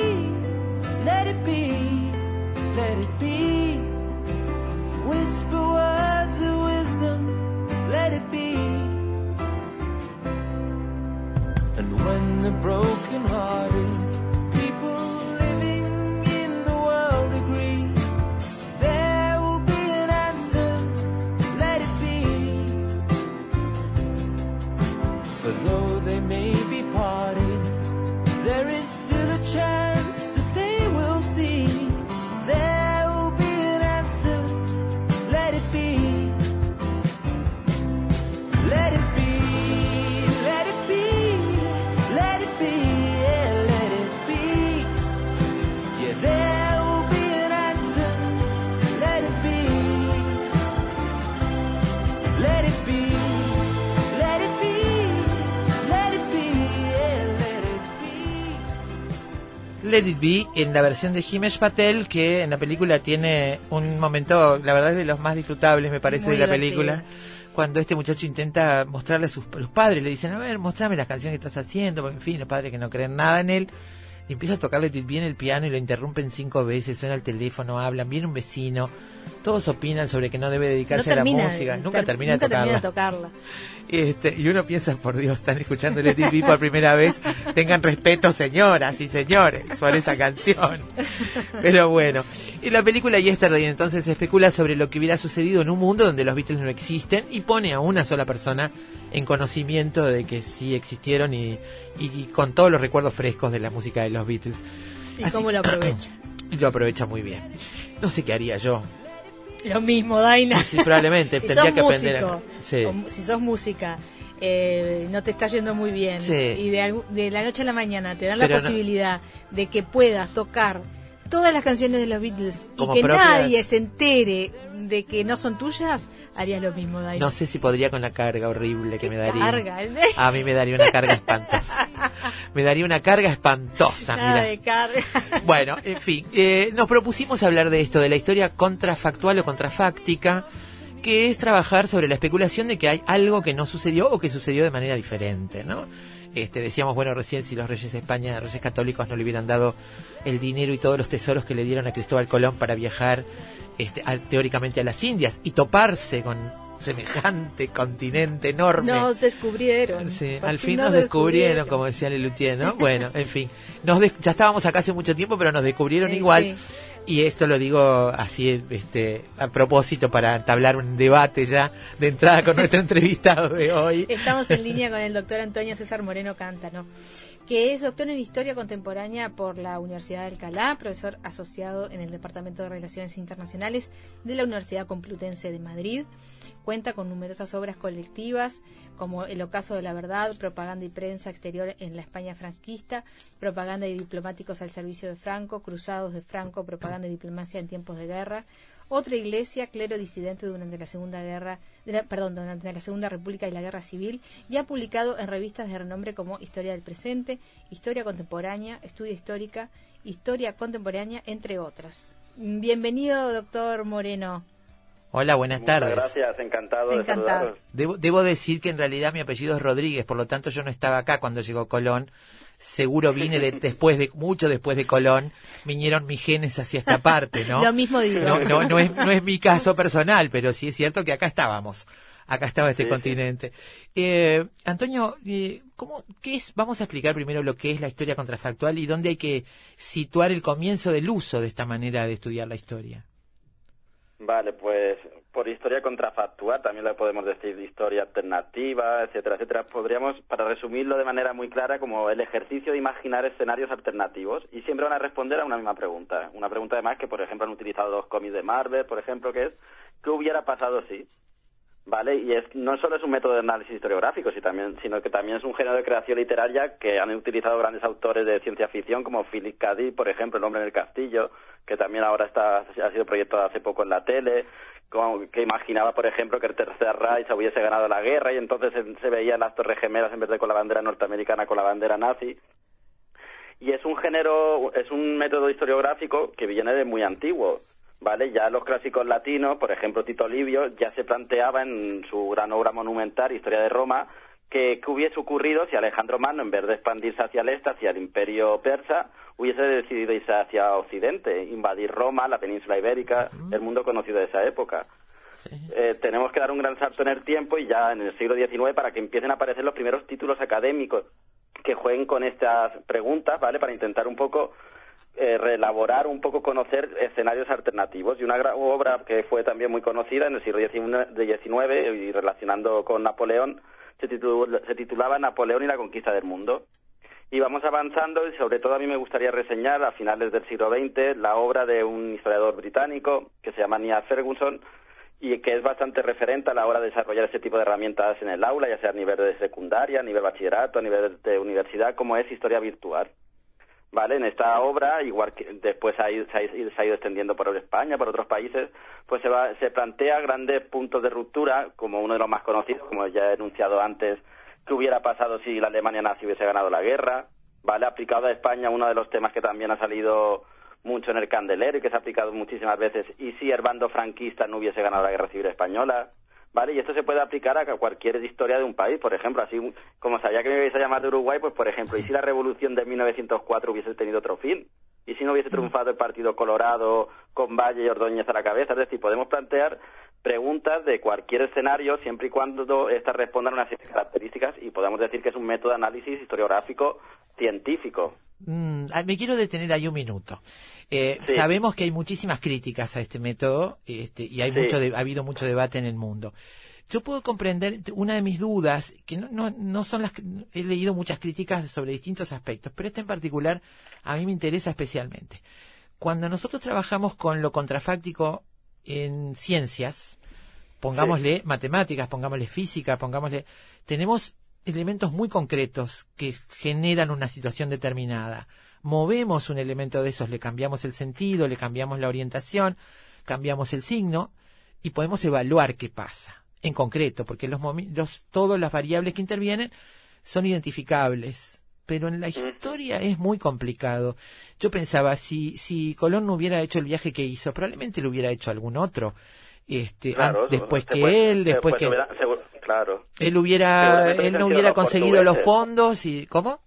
the broken hearted Let It Be en la versión de Himesh Patel que en la película tiene un momento, la verdad es de los más disfrutables me parece Muy de la divertido. película cuando este muchacho intenta mostrarle a sus los padres le dicen a ver mostrame las canciones que estás haciendo porque en fin los padres que no creen nada en él y empieza a tocarle Let It Be en el piano y lo interrumpen cinco veces suena el teléfono hablan viene un vecino todos opinan sobre que no debe dedicarse no a la música nunca ter- termina nunca de tocarla termina de tocarla. este, y uno piensa, por Dios, están escuchando It Be por primera vez. Tengan respeto, señoras y señores, por esa canción. Pero bueno, en la película Yesterday entonces especula sobre lo que hubiera sucedido en un mundo donde los Beatles no existen y pone a una sola persona en conocimiento de que sí existieron y, y- y con todos los recuerdos frescos de la música de los Beatles. ¿Y Así- cómo lo aprovecha? Y lo aprovecha muy bien. No sé qué haría yo. Lo mismo, Daina. Sí, probablemente si tendría sos que aprender a- músico, Sí. o si sos música, eh, no te está yendo muy bien Sí. y de, de la noche a la mañana te dan la no- posibilidad de que puedas tocar todas las canciones de los Beatles Como y que propias. nadie se entere de que no son tuyas, harías lo mismo, Daina. No sé si podría con la carga horrible que me daría. carga, ¿eh? A mí me daría una carga espantosa. Me daría una carga espantosa, Nada mira. de carga. Bueno, en fin, eh, nos propusimos hablar de esto, de la historia contrafactual o contrafáctica, que es trabajar sobre la especulación de que hay algo que no sucedió o que sucedió de manera diferente, ¿no? Este, decíamos, bueno, recién si los reyes de España, reyes católicos, no le hubieran dado el dinero y todos los tesoros que le dieron a Cristóbal Colón para viajar este, al- teóricamente a las Indias y toparse con semejante continente enorme. Nos descubrieron. Sí, al fin nos descubrieron, como decía Lelutier, ¿no? Bueno, en fin, nos ya estábamos acá hace mucho tiempo, pero nos descubrieron igual. sí. Y esto lo digo así, este, a propósito para entablar un debate ya de entrada con nuestro entrevistado de hoy. Estamos en línea con el doctor Antonio César Moreno Cántano, que es doctor en Historia Contemporánea por la Universidad de Alcalá, profesor asociado en el Departamento de Relaciones Internacionales de la Universidad Complutense de Madrid. Cuenta con numerosas obras colectivas como El ocaso de la verdad, Propaganda y prensa exterior en la España franquista, Propaganda y diplomáticos al servicio de Franco, Cruzados de Franco, Propaganda y diplomacia en tiempos de guerra, otra iglesia, clero disidente durante la Segunda Guerra, de la- perdón, durante la Segunda República y la Guerra Civil, y ha publicado en revistas de renombre como Historia del Presente, Historia Contemporánea, Estudia Histórica, Historia Contemporánea, entre otras. Bienvenido, doctor Moreno. Hola, buenas Muchas tardes. gracias, encantado, Encantado. de. Debo, debo decir que en realidad mi apellido es Rodríguez, por lo tanto yo no estaba acá cuando llegó Colón. Seguro vine de- después de mucho después de Colón, vinieron mis genes hacia esta parte, ¿no? Lo mismo digo. No, no, no es, no es mi caso personal, pero sí es cierto que acá estábamos. Acá estaba este Sí, continente. Eh, Antonio, eh, ¿cómo, ¿qué es? Vamos a explicar primero lo que es la historia contrafactual y dónde hay que situar el comienzo del uso de esta manera de estudiar la historia. Vale, pues por historia contrafactual, también le podemos decir historia alternativa, etcétera, etcétera. Podríamos, para resumirlo de manera muy clara, como el ejercicio de imaginar escenarios alternativos y siempre van a responder a una misma pregunta. Una pregunta además que, por ejemplo, han utilizado dos cómics de Marvel, por ejemplo, que es ¿qué hubiera pasado si? ¿Vale? Y es, no solo es un método de análisis historiográfico, si también, sino que también es un género de creación literaria que han utilizado grandes autores de ciencia ficción como Philip K. Dick, por ejemplo, El hombre en el castillo, que también ahora está, ha sido proyectado hace poco en la tele, que imaginaba, por ejemplo, que el Tercer Reich hubiese ganado la guerra y entonces se, se veían las Torres Gemelas en vez de con la bandera norteamericana con la bandera nazi. Y es un género, es un método historiográfico que viene de muy antiguo. ¿Vale? Ya los clásicos latinos, por ejemplo Tito Livio, ya se planteaba en su gran obra monumental, Historia de Roma, que, hubiese ocurrido si Alejandro Magno, en vez de expandirse hacia el este, hacia el imperio persa, hubiese decidido irse hacia Occidente, invadir Roma, la península ibérica, el mundo conocido de esa época. Eh, tenemos que dar un gran salto en el tiempo y ya en el siglo XIX para que empiecen a aparecer los primeros títulos académicos que jueguen con estas preguntas, ¿vale? Para intentar un poco eh, reelaborar, un poco conocer escenarios alternativos. Y una obra que fue también muy conocida en el siglo XIX y relacionando con Napoleón se, titul- se titulaba Napoleón y la conquista del mundo. Y vamos avanzando y sobre todo a mí me gustaría reseñar a finales del siglo XX la obra de un historiador británico que se llama Nia Ferguson y que es bastante referente a la hora de desarrollar este tipo de herramientas en el aula, ya sea a nivel de secundaria, a nivel bachillerato, a nivel de universidad, como es historia virtual. ¿Vale? En esta obra, igual que después ha ido- se, ha, ido- extendiendo por España, por otros países, pues se, va, se plantea grandes puntos de ruptura, como uno de los más conocidos, como ya he enunciado antes, qué hubiera pasado si la Alemania nazi hubiese ganado la guerra, ¿vale? Aplicado a España, uno de los temas que también ha salido mucho en el candelero y que se ha aplicado muchísimas veces, y si el bando franquista no hubiese ganado la guerra civil española, ¿vale? Y esto se puede aplicar a cualquier historia de un país, por ejemplo, así como sabía que me ibais a llamar de Uruguay, pues por ejemplo, ¿y si la revolución de 1904 hubiese tenido otro fin? ¿Y si no hubiese triunfado el Partido Colorado con Valle y Ordóñez a la cabeza? Es decir, podemos plantear preguntas de cualquier escenario siempre y cuando estas respondan a una serie de características y podemos decir que es un método de análisis historiográfico científico. Mm, ah, me quiero detener ahí un minuto. Eh, Sí. Sabemos que hay muchísimas críticas a este método este, y hay Sí. mucho de- ha habido mucho debate en el mundo. Yo puedo comprender una de mis dudas, que no, no, no son las que he leído muchas críticas sobre distintos aspectos, pero esta en particular a mí me interesa especialmente. Cuando nosotros trabajamos con lo contrafáctico en ciencias, pongámosle matemáticas, pongámosle física, pongámosle, tenemos elementos muy concretos que generan una situación determinada. Movemos un elemento de esos, le cambiamos el sentido, le cambiamos la orientación, cambiamos el signo y podemos evaluar qué pasa en concreto, porque los, los todas las variables que intervienen son identificables. Pero en la historia es muy complicado. Yo pensaba, si, si Colón no hubiera hecho el viaje que hizo, probablemente lo hubiera hecho algún otro. Este, Claro, después que él, después que hubiera- seguro- claro. él hubiera, él no hubiera conseguido los fondos y, ¿cómo?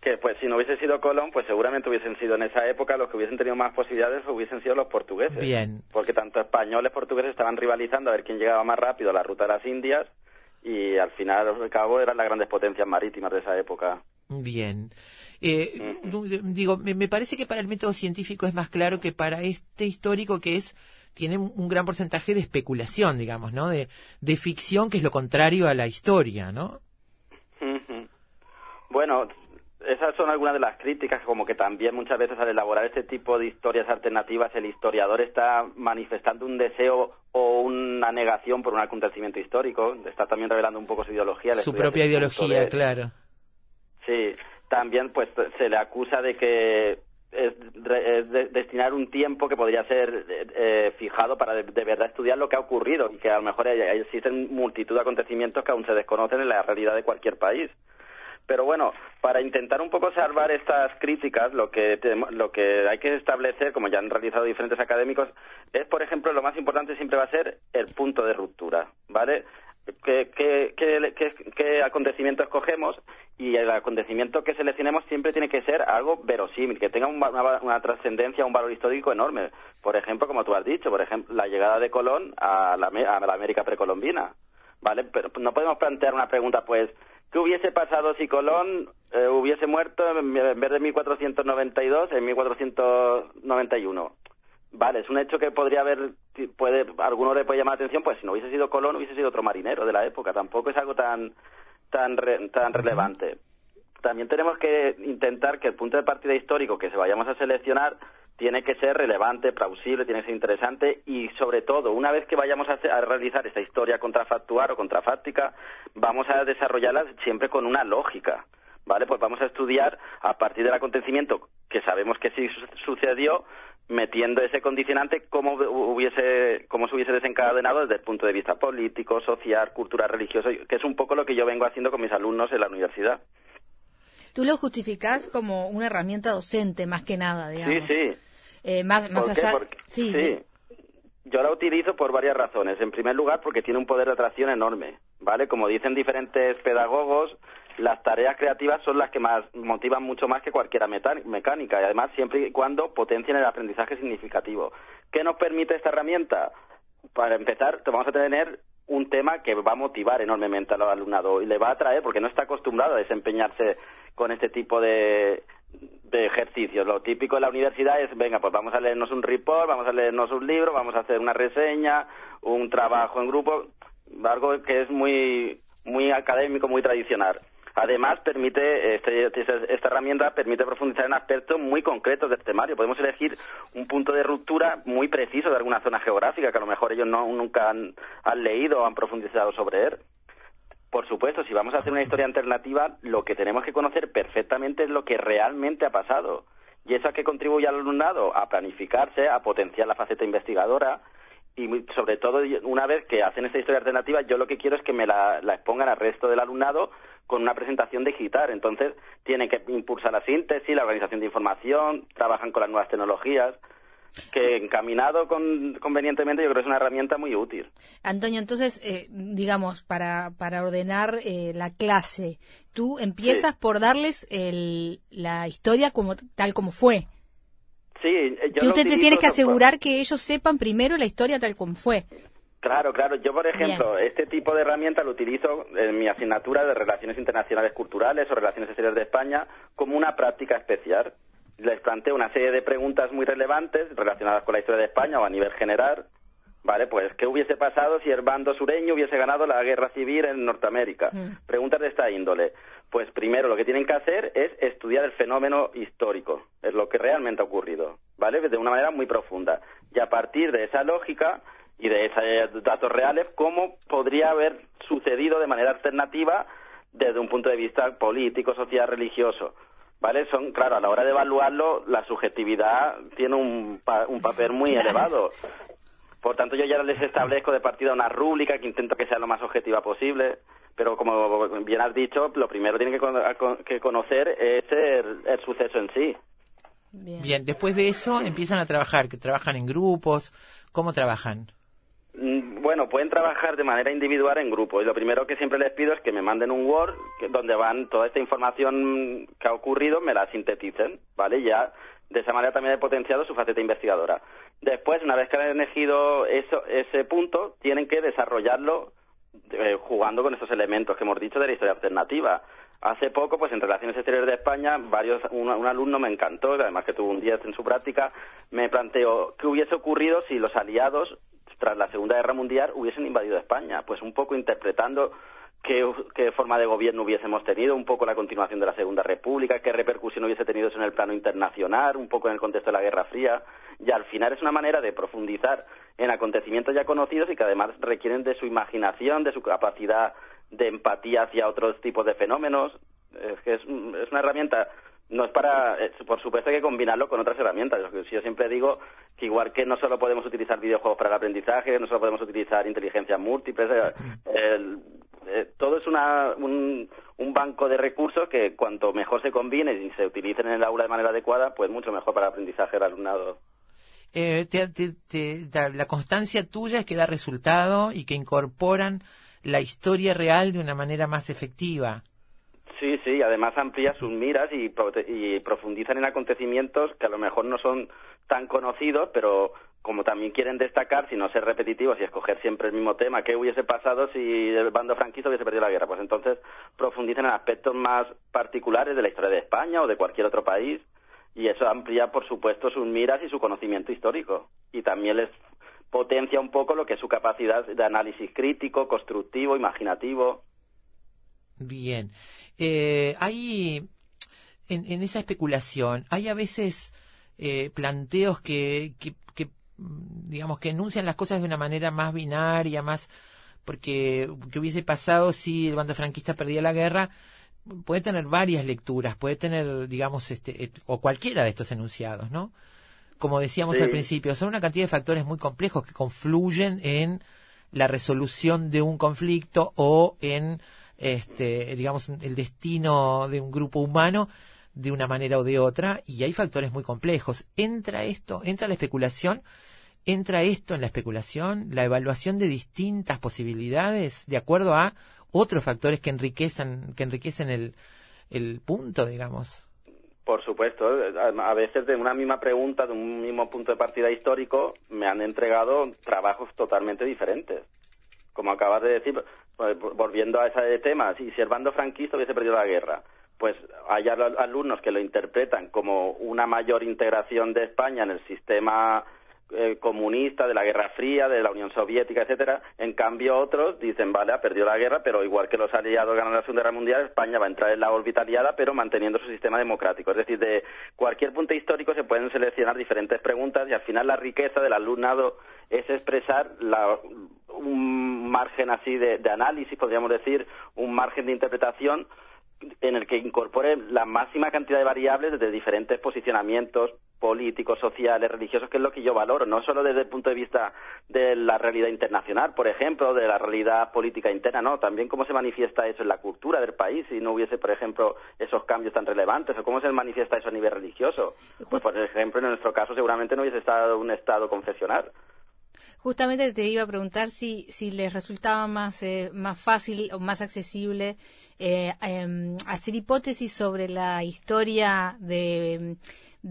Que pues si no hubiese sido Colón, pues seguramente hubiesen sido en esa época los que hubiesen tenido más posibilidades hubiesen sido los portugueses. Bien. Porque tanto españoles portugueses estaban rivalizando a ver quién llegaba más rápido a la ruta de las Indias y al final, al cabo, eran las grandes potencias marítimas de esa época. Bien. Eh, digo, me, me parece que para el método científico es más claro que para este histórico que es tiene un gran porcentaje de especulación, digamos, ¿no? De, de ficción, que es lo contrario a la historia, ¿no? Bueno, esas son algunas de las críticas, como que también muchas veces al elaborar este tipo de historias alternativas el historiador está manifestando un deseo o una negación por un acontecimiento histórico, está también revelando un poco su ideología. Su propia ideología, de- claro. Sí, también pues se le acusa de que es, destinar un tiempo que podría ser eh, eh, fijado para de, verdad estudiar lo que ha ocurrido y que a lo mejor hay- existen multitud de acontecimientos que aún se desconocen en la realidad de cualquier país. Pero bueno, para intentar un poco salvar estas críticas, lo que lo que hay que establecer, como ya han realizado diferentes académicos, es, por ejemplo, lo más importante siempre va a ser el punto de ruptura, ¿vale? ¿Qué, qué, qué, qué- qué acontecimiento escogemos? Y el acontecimiento que seleccionemos siempre tiene que ser algo verosímil, que tenga una, una trascendencia, un valor histórico enorme. Por ejemplo, como tú has dicho, por ejemplo, la llegada de Colón a la, a la América precolombina. ¿vale? Pero no podemos plantear una pregunta, pues, ¿qué hubiese pasado si Colón eh, hubiese muerto en en vez de 1492 en 1491? Vale, es un hecho que podría haber puede, alguno le puede llamar la atención, pues si no hubiese sido Colón, hubiese sido otro marinero de la época. Tampoco es algo tan, tan, re- tan relevante. También tenemos que intentar que el punto de partida histórico que se vayamos a seleccionar tiene que ser relevante, plausible, tiene que ser interesante y, sobre todo, una vez que vayamos a, hacer- a realizar esta historia contrafactual o contrafáctica, vamos a desarrollarla siempre con una lógica. ¿Vale? Pues vamos a estudiar a partir del acontecimiento que sabemos que sí su- sucedió, metiendo ese condicionante cómo hubiese cómo se hubiese desencadenado desde el punto de vista político, social, cultural, religioso, que es un poco lo que yo vengo haciendo con mis alumnos en la universidad. Tú lo justificás como una herramienta docente, más que nada, digamos. Sí, sí. Eh, más más ¿Por qué? allá. Porque- sí, sí. Yo la utilizo por varias razones. En primer lugar, porque tiene un poder de atracción enorme, ¿vale? Como dicen diferentes pedagogos, las tareas creativas son las que más motivan mucho más que cualquier mecánica y además siempre y cuando potencien el aprendizaje significativo. ¿Qué nos permite esta herramienta? Para empezar, vamos a tener un tema que va a motivar enormemente al alumnado y le va a atraer porque no está acostumbrado a desempeñarse con este tipo de, de ejercicios. Lo típico en la universidad es, venga, pues vamos a leernos un report, vamos a leernos un libro, vamos a hacer una reseña, un trabajo en grupo, algo que es muy, muy académico, muy tradicional. Además, permite este- este- esta herramienta permite profundizar en aspectos muy concretos del temario. Podemos elegir un punto de ruptura muy preciso de alguna zona geográfica que a lo mejor ellos no, nunca han, han leído o han profundizado sobre él. Por supuesto, si vamos a hacer una historia alternativa, lo que tenemos que conocer perfectamente es lo que realmente ha pasado. ¿Y eso a qué contribuye al alumnado? A planificarse, a potenciar la faceta investigadora y muy- sobre todo una vez que hacen esta historia alternativa, yo lo que quiero es que me la, la expongan al resto del alumnado con una presentación digital. Entonces, tienen que impulsar la síntesis, la organización de información, trabajan con las nuevas tecnologías, que encaminado con- convenientemente yo creo que es una herramienta muy útil. Antonio, entonces, eh, digamos, para, para ordenar eh, la clase, tú empiezas por darles el, la historia como tal como fue. Sí, eh, yo lo te, tienes que asegurar que ellos sepan primero la historia tal como fue. Claro, claro. Yo, por ejemplo, este tipo de herramienta lo utilizo en mi asignatura de Relaciones Internacionales Culturales o Relaciones Exteriores de España como una práctica especial. Les planteo una serie de preguntas muy relevantes relacionadas con la historia de España o a nivel general. ¿Vale? Pues, ¿qué hubiese pasado si el bando sureño hubiese ganado la guerra civil en Norteamérica? Preguntas de esta índole. Pues, primero, lo que tienen que hacer es estudiar el fenómeno histórico, es lo que realmente ha ocurrido, ¿vale? De una manera muy profunda. Y a partir de esa lógica y de esos datos reales, ¿cómo podría haber sucedido de manera alternativa desde un punto de vista político, social, religioso? ¿Vale? Son, claro, a la hora de evaluarlo, la subjetividad tiene un, pa- un papel muy elevado. Por tanto, yo ya les establezco de partida una rúbrica que intento que sea lo más objetiva posible. Pero como bien has dicho, lo primero que tienen que, con- conocer es el, el suceso en sí. Bien, después de eso empiezan a trabajar, que trabajan en grupos, ¿cómo trabajan? Mm, Bueno, pueden trabajar de manera individual en grupo y lo primero que siempre les pido es que me manden un Word que- donde van toda esta información que ha ocurrido, me la sinteticen, ¿vale? Ya de esa manera también he potenciado su faceta investigadora. Después, una vez que han elegido eso, ese punto, tienen que desarrollarlo eh, jugando con estos elementos que hemos dicho de la historia alternativa. Hace poco, pues en Relaciones Exteriores de España, varios, un, un alumno me encantó, además que tuvo un 10 en su práctica, me planteó qué hubiese ocurrido si los aliados, tras la Segunda Guerra Mundial, hubiesen invadido España. Pues un poco interpretando qué, forma de gobierno hubiésemos tenido, un poco la continuación de la Segunda República, qué repercusión hubiese tenido eso en el plano internacional, un poco en el contexto de la Guerra Fría. Y al final es una manera de profundizar en acontecimientos ya conocidos y que además requieren de su imaginación, de su capacidad de empatía hacia otros tipos de fenómenos. Es que es, un- es una herramienta, no es para, eh, por supuesto hay que combinarlo con otras herramientas. Yo, siempre digo que igual que no solo podemos utilizar videojuegos para el aprendizaje, no solo podemos utilizar inteligencia múltiples, eh, el- eh, todo es una, un, un banco de recursos que cuanto mejor se combinen y se utilicen en el aula de manera adecuada, pues mucho mejor para el aprendizaje del alumnado. Eh, te- te- la constancia tuya es que da resultado y que incorporan la historia real de una manera más efectiva. Sí, sí, además amplía sus miras y, y profundizan en acontecimientos que a lo mejor no son tan conocidos, pero como también quieren destacar, si no ser repetitivos y escoger siempre el mismo tema, ¿qué hubiese pasado si el bando franquista hubiese perdido la guerra? Pues entonces profundizan en aspectos más particulares de la historia de España o de cualquier otro país y eso amplía, por supuesto, sus miras y su conocimiento histórico. Y también les potencia un poco lo que es su capacidad de análisis crítico, constructivo, imaginativo. Bien. Eh, hay, en, en esa especulación, hay a veces eh, planteos que, que, digamos, que enuncian las cosas de una manera más binaria, más, porque, ¿qué hubiese pasado si el bando franquista perdía la guerra? Puede tener varias lecturas, puede tener, digamos, este, o cualquiera de estos enunciados, ¿no? Como decíamos Sí. al principio, son una cantidad de factores muy complejos que confluyen en la resolución de un conflicto o en este digamos el destino de un grupo humano de una manera o de otra y hay factores muy complejos entra esto entra la especulación entra esto en la especulación la evaluación de distintas posibilidades de acuerdo a otros factores que enriquecen que enriquecen el el punto digamos Por supuesto, a veces de una misma pregunta, de un mismo punto de partida histórico, me han entregado trabajos totalmente diferentes. Como acabas de decir, pues, volviendo a ese tema, si, el franquista hubiese perdido la guerra, pues hay al- alumnos que lo interpretan como una mayor integración de España en el sistema eh, comunista, de la Guerra Fría, de la Unión Soviética, etcétera. En cambio, otros dicen, vale, ha perdido la guerra, pero igual que los aliados ganan la Segunda Guerra Mundial, España va a entrar en la órbita aliada, pero manteniendo su sistema democrático. Es decir, de cualquier punto histórico se pueden seleccionar diferentes preguntas y al final la riqueza del alumnado es expresar la- un margen así de, de análisis, podríamos decir, un margen de interpretación en el que incorpore la máxima cantidad de variables de diferentes posicionamientos políticos, sociales, religiosos, que es lo que yo valoro, no solo desde el punto de vista de la realidad internacional, por ejemplo, de la realidad política interna, no, también cómo se manifiesta eso en la cultura del país, si no hubiese, por ejemplo, esos cambios tan relevantes, o cómo se manifiesta eso a nivel religioso. Pues, por ejemplo, en nuestro caso seguramente no hubiese estado un Estado confesional. Justamente te iba a preguntar si, si les resultaba más, eh, más fácil o más accesible eh, em, hacer hipótesis sobre la historia de,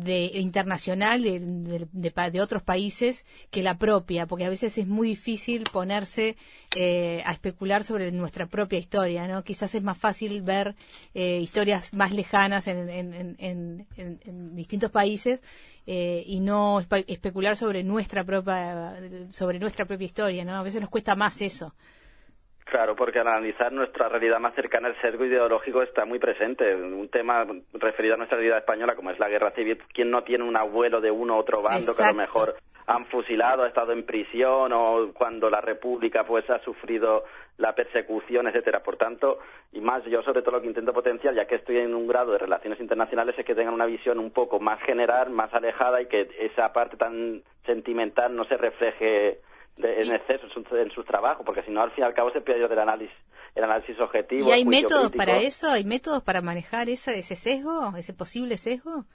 de internacional de, de- de otros países que la propia, porque a veces es muy difícil ponerse eh, a especular sobre nuestra propia historia, ¿no? Quizás es más fácil ver eh, historias más lejanas en, en- en- en- distintos países eh, y no espe- especular sobre nuestra propia sobre nuestra propia historia, ¿no? A veces nos cuesta más eso. Claro, porque al analizar nuestra realidad más cercana, el sesgo ideológico está muy presente. Un tema referido a nuestra realidad española, como es la guerra civil, ¿quién no tiene un abuelo de uno u otro bando que a lo mejor han fusilado, ha estado en prisión o cuando la República pues ha sufrido la persecución, etcétera. Por tanto, y más yo sobre todo lo que intento potenciar, ya que estoy en un grado de relaciones internacionales, es que tengan una visión un poco más general, más alejada y que esa parte tan sentimental no se refleje de- en exceso en su, en su trabajo, porque si no, al fin y al cabo se pierde el análisis, el análisis objetivo. ¿Y hay métodos crítico. para eso? ¿Hay métodos para manejar esa, ese sesgo, ese posible sesgo?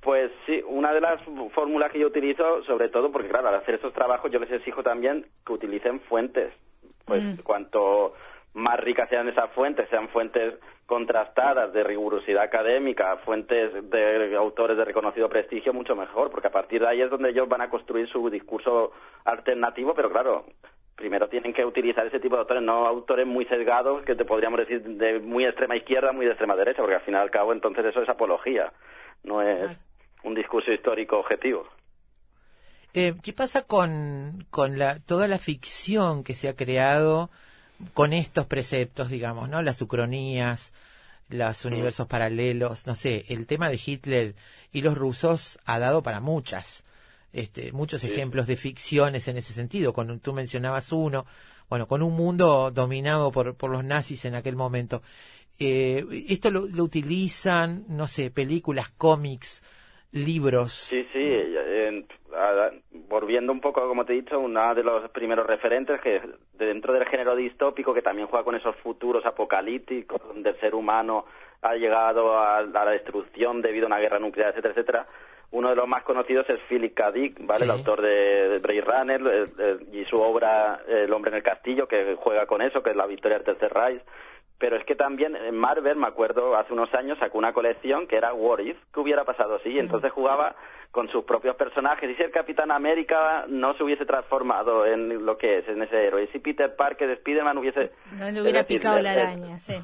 Pues sí, una de las fórmulas que yo utilizo, sobre todo porque, claro, al hacer estos trabajos yo les exijo también que utilicen fuentes. Pues Mm. cuanto más ricas sean esas fuentes, sean fuentes contrastadas, de rigurosidad académica, fuentes de autores de reconocido prestigio, mucho mejor, porque a partir de ahí es donde ellos van a construir su discurso alternativo, pero claro, primero tienen que utilizar ese tipo de autores, no autores muy sesgados, que te podríamos decir de muy extrema izquierda, muy de extrema derecha, porque al fin y al cabo entonces eso es apología, no es un discurso histórico objetivo. Eh, ¿Qué pasa con, con la, toda la ficción que se ha creado con estos preceptos, digamos, ¿no? Las ucronías, los universos paralelos, no sé, el tema de Hitler y los rusos ha dado para muchas, este, muchos ejemplos de ficciones en ese sentido. Con, tú mencionabas uno, bueno, con un mundo dominado por, por los nazis en aquel momento. Eh, esto lo, lo utilizan, no sé, películas, cómics, libros. Sí, sí, a- volviendo un poco, como te he dicho, uno de los primeros referentes que dentro del género distópico, que también juega con esos futuros apocalípticos, donde el ser humano ha llegado a, a la destrucción debido a una guerra nuclear, etcétera, etcétera. Uno de los más conocidos es Philip K. Dick, ¿vale? Sí. El autor de, de Blade Runner eh, eh, y su obra El hombre en el castillo, que juega con eso, que es la victoria del Tercer Reich. Pero es que también en Marvel, me acuerdo, hace unos años sacó una colección que era What If, que hubiera pasado así. Y entonces jugaba con sus propios personajes. Y si el Capitán América no se hubiese transformado en lo que es, en ese héroe. Y si Peter Parker de Spider-Man hubiese... No le hubiera decir, picado la araña, sí.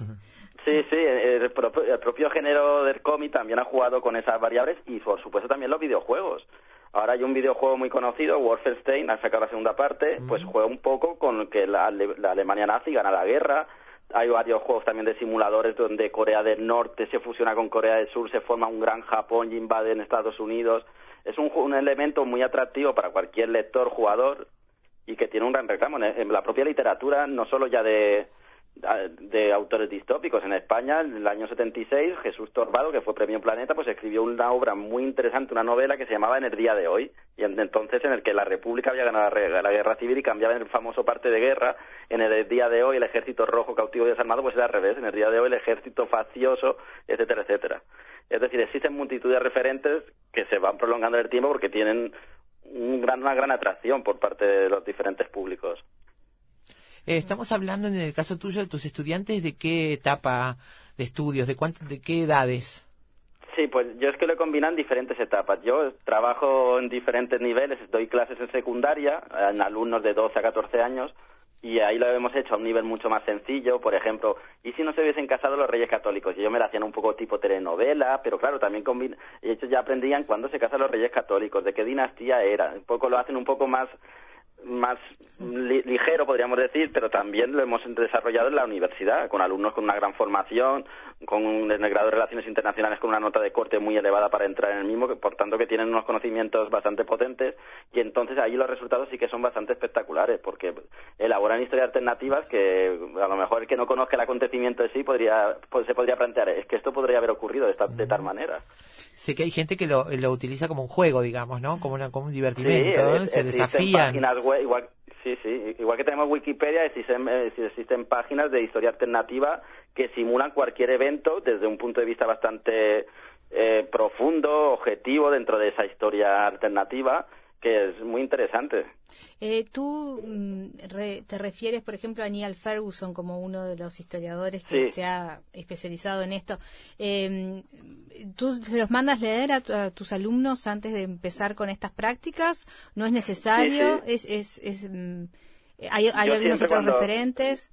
Sí, sí, el propio, el propio género del cómic también ha jugado con esas variables y por supuesto también los videojuegos. Ahora hay un videojuego muy conocido, Wolfenstein, ha sacado la segunda parte, pues juega un poco con que la, la Alemania nazi gana la guerra. Hay varios juegos también de simuladores donde Corea del Norte se fusiona con Corea del Sur, se forma un gran Japón y invaden Estados Unidos. Es un, un elemento muy atractivo para cualquier lector, jugador, y que tiene un gran reclamo en, en la propia literatura, no solo ya de, de autores distópicos. En España, en el año 76, Jesús Torbado, que fue premio Planeta, pues escribió una obra muy interesante, una novela que se llamaba En el día de hoy, y en- entonces en el que la República había ganado la, guerra civil y cambiaba en el famoso parte de guerra. En el día de hoy, el ejército rojo cautivo y desarmado, pues era al revés. En el día de hoy, el ejército faccioso, etcétera, etcétera. Es decir, existen multitud de referentes que se van prolongando en el tiempo porque tienen un gran, una gran atracción por parte de los diferentes públicos. Eh, estamos hablando en el caso tuyo de tus estudiantes de qué etapa de estudios, de cuánto, de qué edades. Sí, pues yo es que lo en diferentes etapas. Yo trabajo en diferentes niveles, doy clases en secundaria, en alumnos de 12 a 14 años, y ahí lo hemos hecho a un nivel mucho más sencillo. Por ejemplo, ¿y si no se hubiesen casado los reyes católicos? Y yo me la hacían un poco tipo telenovela, pero claro, también combina... ellos ya aprendían cuándo se casan los reyes católicos, de qué dinastía era. Un poco lo hacen un poco más más li- ligero, podríamos decir, pero también lo hemos desarrollado en la universidad, con alumnos con una gran formación, con un, el grado de Relaciones Internacionales con una nota de corte muy elevada para entrar en el mismo, que por tanto que tienen unos conocimientos bastante potentes, y entonces ahí los resultados sí que son bastante espectaculares, porque elaboran historias alternativas que a lo mejor el que no conozca el acontecimiento en sí podría, pues se podría plantear, es que esto podría haber ocurrido de, esta, de tal manera. Sé que hay gente que lo, lo utiliza como un juego, digamos, ¿no? Como, una, como un divertimento, ¿no? es- se desafían. páginas web, igual, sí, sí, igual que tenemos Wikipedia, existen, eh, existen páginas de historia alternativa que simulan cualquier evento desde un punto de vista bastante eh, profundo, objetivo dentro de esa historia alternativa, que es muy interesante. Eh, tú mm, re- te refieres, por ejemplo, a Neil Ferguson como uno de los historiadores que Sí. se ha especializado en esto. Eh, ¿Tú se los mandas leer a, tu- a tus alumnos antes de empezar con estas prácticas? ¿No es necesario? Sí, ¿Es, es, es, mm, ¿Hay, hay algunos otros cuando- referentes?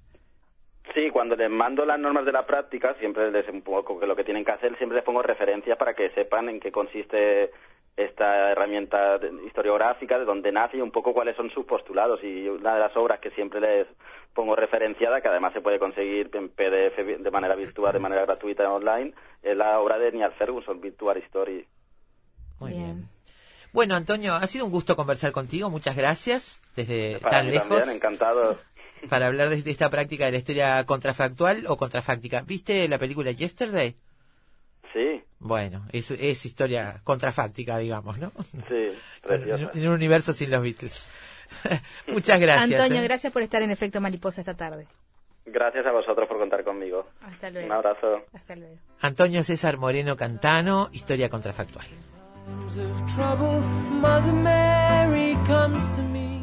Sí, cuando les mando las normas de la práctica, siempre les un poco que lo que tienen que hacer, siempre les pongo referencias para que sepan en qué consiste esta herramienta historiográfica, de dónde nace y un poco cuáles son sus postulados. Y una de las obras que siempre les pongo referenciada, que además se puede conseguir en PDF de manera virtual, de manera gratuita online, es la obra de Neil Ferguson, Virtual Story. Muy Bien. bien. Bueno, Antonio, ha sido un gusto conversar contigo. Muchas gracias desde Para tan lejos también, encantado. para hablar de esta práctica de la historia contrafactual o contrafáctica. ¿Viste la película Yesterday? Sí, Bueno, es, es historia contrafáctica, digamos, ¿no? sí, preciosa. En, en un universo sin los Beatles. Muchas gracias. Antonio, ¿eh? gracias por estar en Efecto Mariposa esta tarde. Gracias a vosotros por contar conmigo. Hasta luego. Un abrazo. Hasta luego. Antonio César Moreno Cantano, Historia Contrafactual. times of trouble, Mother Mary comes to me.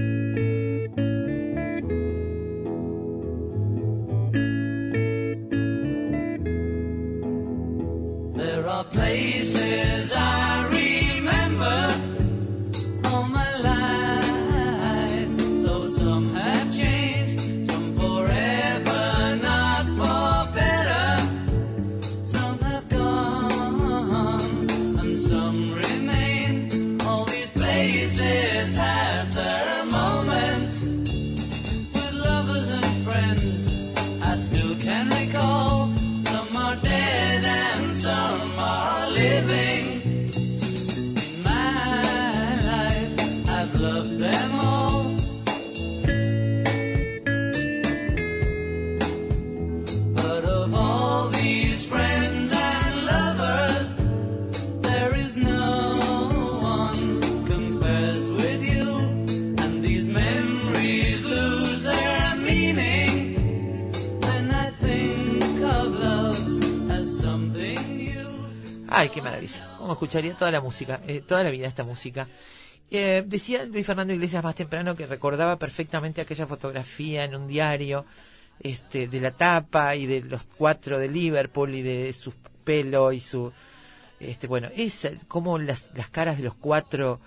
Qué maravilla. Como escucharía toda la música, eh, toda la vida esta música. Eh, decía Luis Fernando Iglesias más temprano que recordaba perfectamente aquella fotografía en un diario este, de la tapa y de los cuatro de Liverpool y de su pelo y su Este, bueno, es cómo las, las caras de los cuatro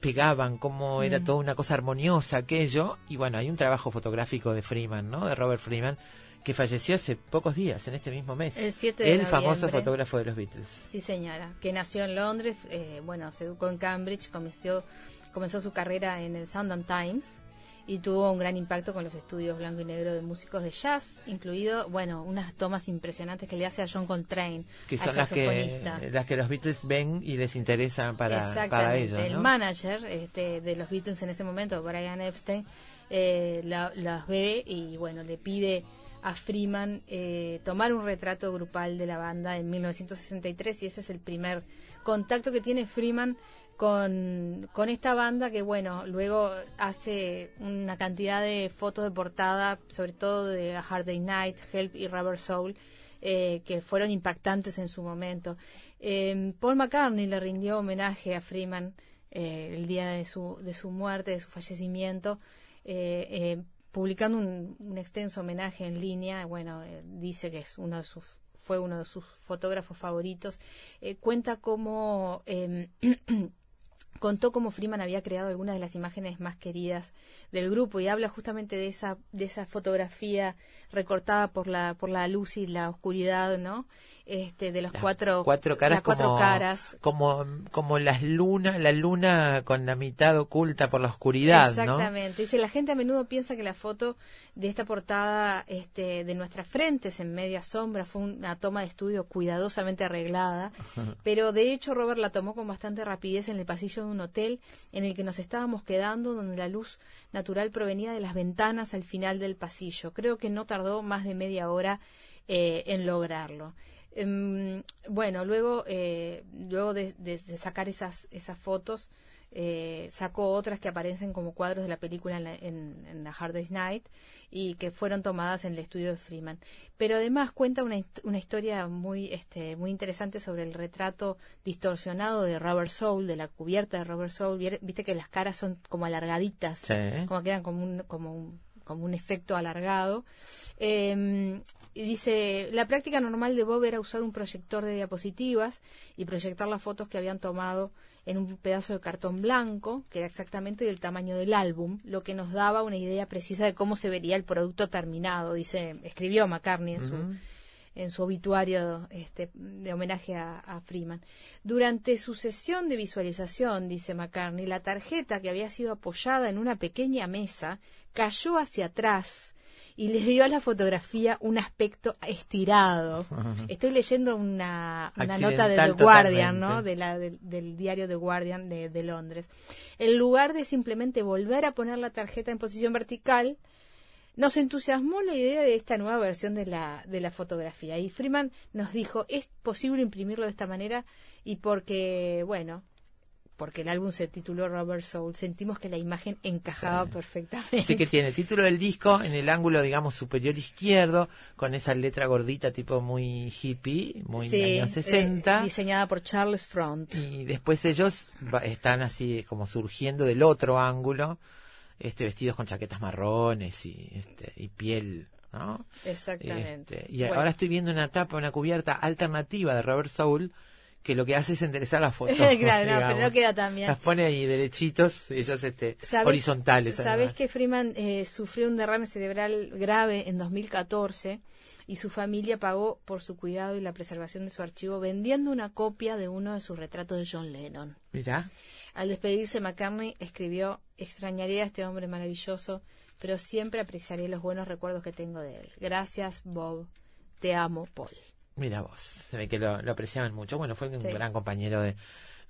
pegaban, cómo era Mm. toda una cosa armoniosa aquello. Y bueno, hay un trabajo fotográfico de Freeman, ¿no? De Robert Freeman, que falleció hace pocos días, en este mismo mes. El 7 de El famoso fotógrafo de los Beatles. Sí, señora, que nació en Londres, eh, bueno, se educó en Cambridge, comenzó, comenzó su carrera en el Sunday Times y tuvo un gran impacto con los estudios blanco y negro de músicos de jazz, incluido, bueno, unas tomas impresionantes que le hace a John Coltrane, Que son las que, las que los Beatles ven y les interesan para, para ellos. El ¿no? manager este, de los Beatles en ese momento, Brian Epstein, eh, la- las ve y bueno, le pide a Freeman eh, tomar un retrato grupal de la banda en 1963 y ese es el primer contacto que tiene Freeman con, con esta banda que bueno, luego hace una cantidad de fotos de portada, sobre todo de Hard Day Night, Help y Rubber Soul, eh, que fueron impactantes en su momento. Eh, Paul McCartney le rindió homenaje a Freeman el día de su, de su muerte, de su fallecimiento, publicando un, extenso homenaje en línea. Bueno, eh, dice que es uno de sus fue uno de sus fotógrafos favoritos. Eh, cuenta cómo eh, contó cómo Freeman había creado algunas de las imágenes más queridas del grupo y habla justamente de esa de esa fotografía recortada por la por la luz y la oscuridad, ¿no? Este de los Las cuatro cuatro caras las cuatro como, caras como como las lunas la luna con la mitad oculta por la oscuridad ¿no? Exactamente. Dice, la gente a menudo piensa que la foto de esta portada este, de nuestras frentes en media sombra fue una toma de estudio cuidadosamente arreglada, pero de hecho Robert la tomó con bastante rapidez en el pasillo de un hotel en el que nos estábamos quedando, donde la luz natural provenía de las ventanas al final del pasillo. Creo que no tardó más de media hora eh, en lograrlo. Em, bueno, luego, eh, luego de, de- de sacar esas, esas fotos, eh, sacó otras que aparecen como cuadros de la película en, la- en, en la Hard Day's Night y que fueron tomadas en el estudio de Freeman. Pero además cuenta una, una historia muy, este, muy interesante sobre el retrato distorsionado de Robert Soul, de la cubierta de Robert Soul. Viste que las caras son como alargaditas, Sí. como quedan como un, como un, como un efecto alargado. Eh, dice, la práctica normal de Bob era usar un proyector de diapositivas y proyectar las fotos que habían tomado en un pedazo de cartón blanco, que era exactamente del tamaño del álbum, lo que nos daba una idea precisa de cómo se vería el producto terminado, dice, escribió McCartney en su, en su obituario este, de homenaje a, a Freeman. Durante su sesión de visualización, dice McCartney, la tarjeta que había sido apoyada en una pequeña mesa cayó hacia atrás y le dio a la fotografía un aspecto estirado. Estoy leyendo una, una nota de The Guardian, ¿no? De la, del, del diario The Guardian de, de Londres. En lugar de simplemente volver a poner la tarjeta en posición vertical, nos entusiasmó la idea de esta nueva versión de la, de la fotografía. Y Freeman nos dijo, es posible imprimirlo de esta manera y porque, bueno, porque el álbum se tituló Robert Soul, sentimos que la imagen encajaba perfectamente. Así que tiene título del disco en el ángulo, digamos, superior izquierdo, con esa letra gordita tipo muy hippie, muy Sí, años 60. eh, diseñada por Charles Front. y después ellos están así como surgiendo del otro ángulo, este vestidos con chaquetas marrones y, este, y piel, ¿no? Exactamente. Este, y Bueno. ahora estoy viendo una tapa, una cubierta alternativa de Robert Soul que lo que hace es enderezar las fotos. claro, no, pero no queda tan bien. Las pone ahí derechitos, ellos este, ¿Sabes- horizontales. Sabes que Freeman eh, sufrió un derrame cerebral grave en 2014 y su familia pagó por su cuidado y la preservación de su archivo vendiendo una copia de uno de sus retratos de John Lennon. Mirá. Al despedirse, McCartney escribió: Extrañaré a este hombre maravilloso, pero siempre apreciaré los buenos recuerdos que tengo de él. Gracias, Bob. Te amo, Paul. Mira vos, se ve que lo, lo apreciaban mucho. Bueno, fue un Sí. gran compañero de,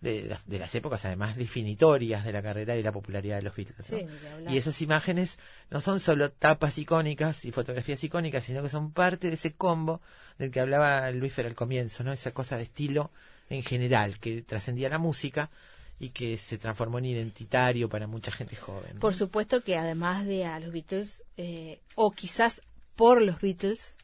de, las- de las épocas, además, definitorias de la carrera y la popularidad de los Beatles. Y esas imágenes no son solo tapas icónicas y fotografías icónicas, sino que son parte de ese combo del que hablaba Luis Fer al comienzo, ¿no? Esa cosa de estilo en general, que trascendía la música y que se transformó en identitario para mucha gente joven. ¿no? Por supuesto que además de a los Beatles, eh, o quizás por los Beatles,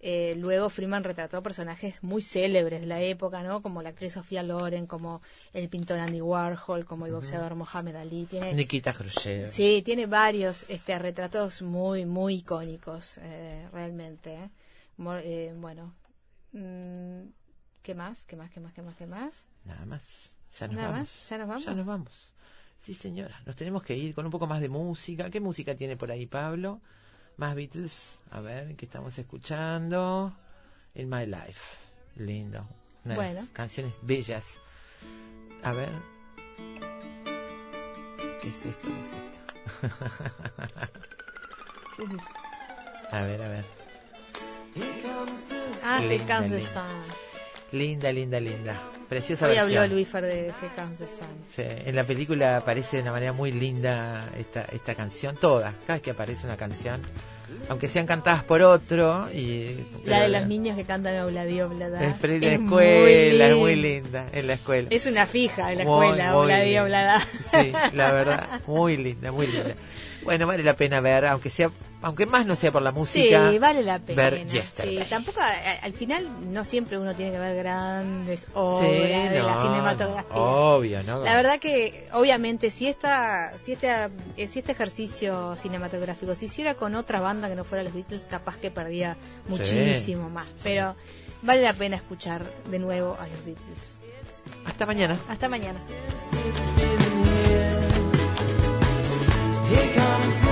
eh, luego Freeman retrató personajes muy célebres de la época, ¿no? Como la actriz Sofía Loren, como el pintor Andy Warhol, como el boxeador Mohamed Ali. Tiene, Nikita Khrushchev. sí, tiene varios este, retratos muy, muy icónicos, eh, realmente. ¿eh? Eh, bueno, mm, ¿Qué más? ¿Qué más? ¿Qué más? ¿Qué más? ¿Qué más? Nada más. Ya nos Nada vamos. más, ¿ya nos vamos? Ya nos vamos. Sí, señora. Nos tenemos que ir con un poco más de música. ¿Qué música tiene por ahí, Pablo? Más Beatles. A ver, ¿qué estamos escuchando? In My Life. Lindo. Unas Bueno. canciones bellas. A ver. ¿Qué es esto? ¿Qué es esto? a ver, a ver. Ah, Here Comes the. Sun. Linda, linda, linda. Preciosa Hoy versión. habló Luis de Sun. Sí, en la película aparece de una manera muy linda esta, esta canción, todas, cada vez que aparece una canción, aunque sean cantadas por otro. y La de los niños que cantan Obladi Oblada. Es pero en la Es escuela, es muy linda. en la escuela. Es una fija en la Muy, escuela, muy Obladi linda. Oblada. Sí, la verdad, muy linda, muy linda. Bueno, vale la pena ver, aunque sea, aunque más no sea por la música. Sí, vale la pena. Ver Yesterday. Sí, tampoco, a- al final, no siempre uno tiene que ver grandes obras Sí, de la cinematografía. Obvio, ¿no? La verdad que, obviamente, si esta, si este, si este ejercicio cinematográfico se hiciera con otra banda que no fuera los Beatles, capaz que perdía muchísimo más. Pero vale la pena escuchar de nuevo a los Beatles. Hasta mañana. Hasta mañana. Here comes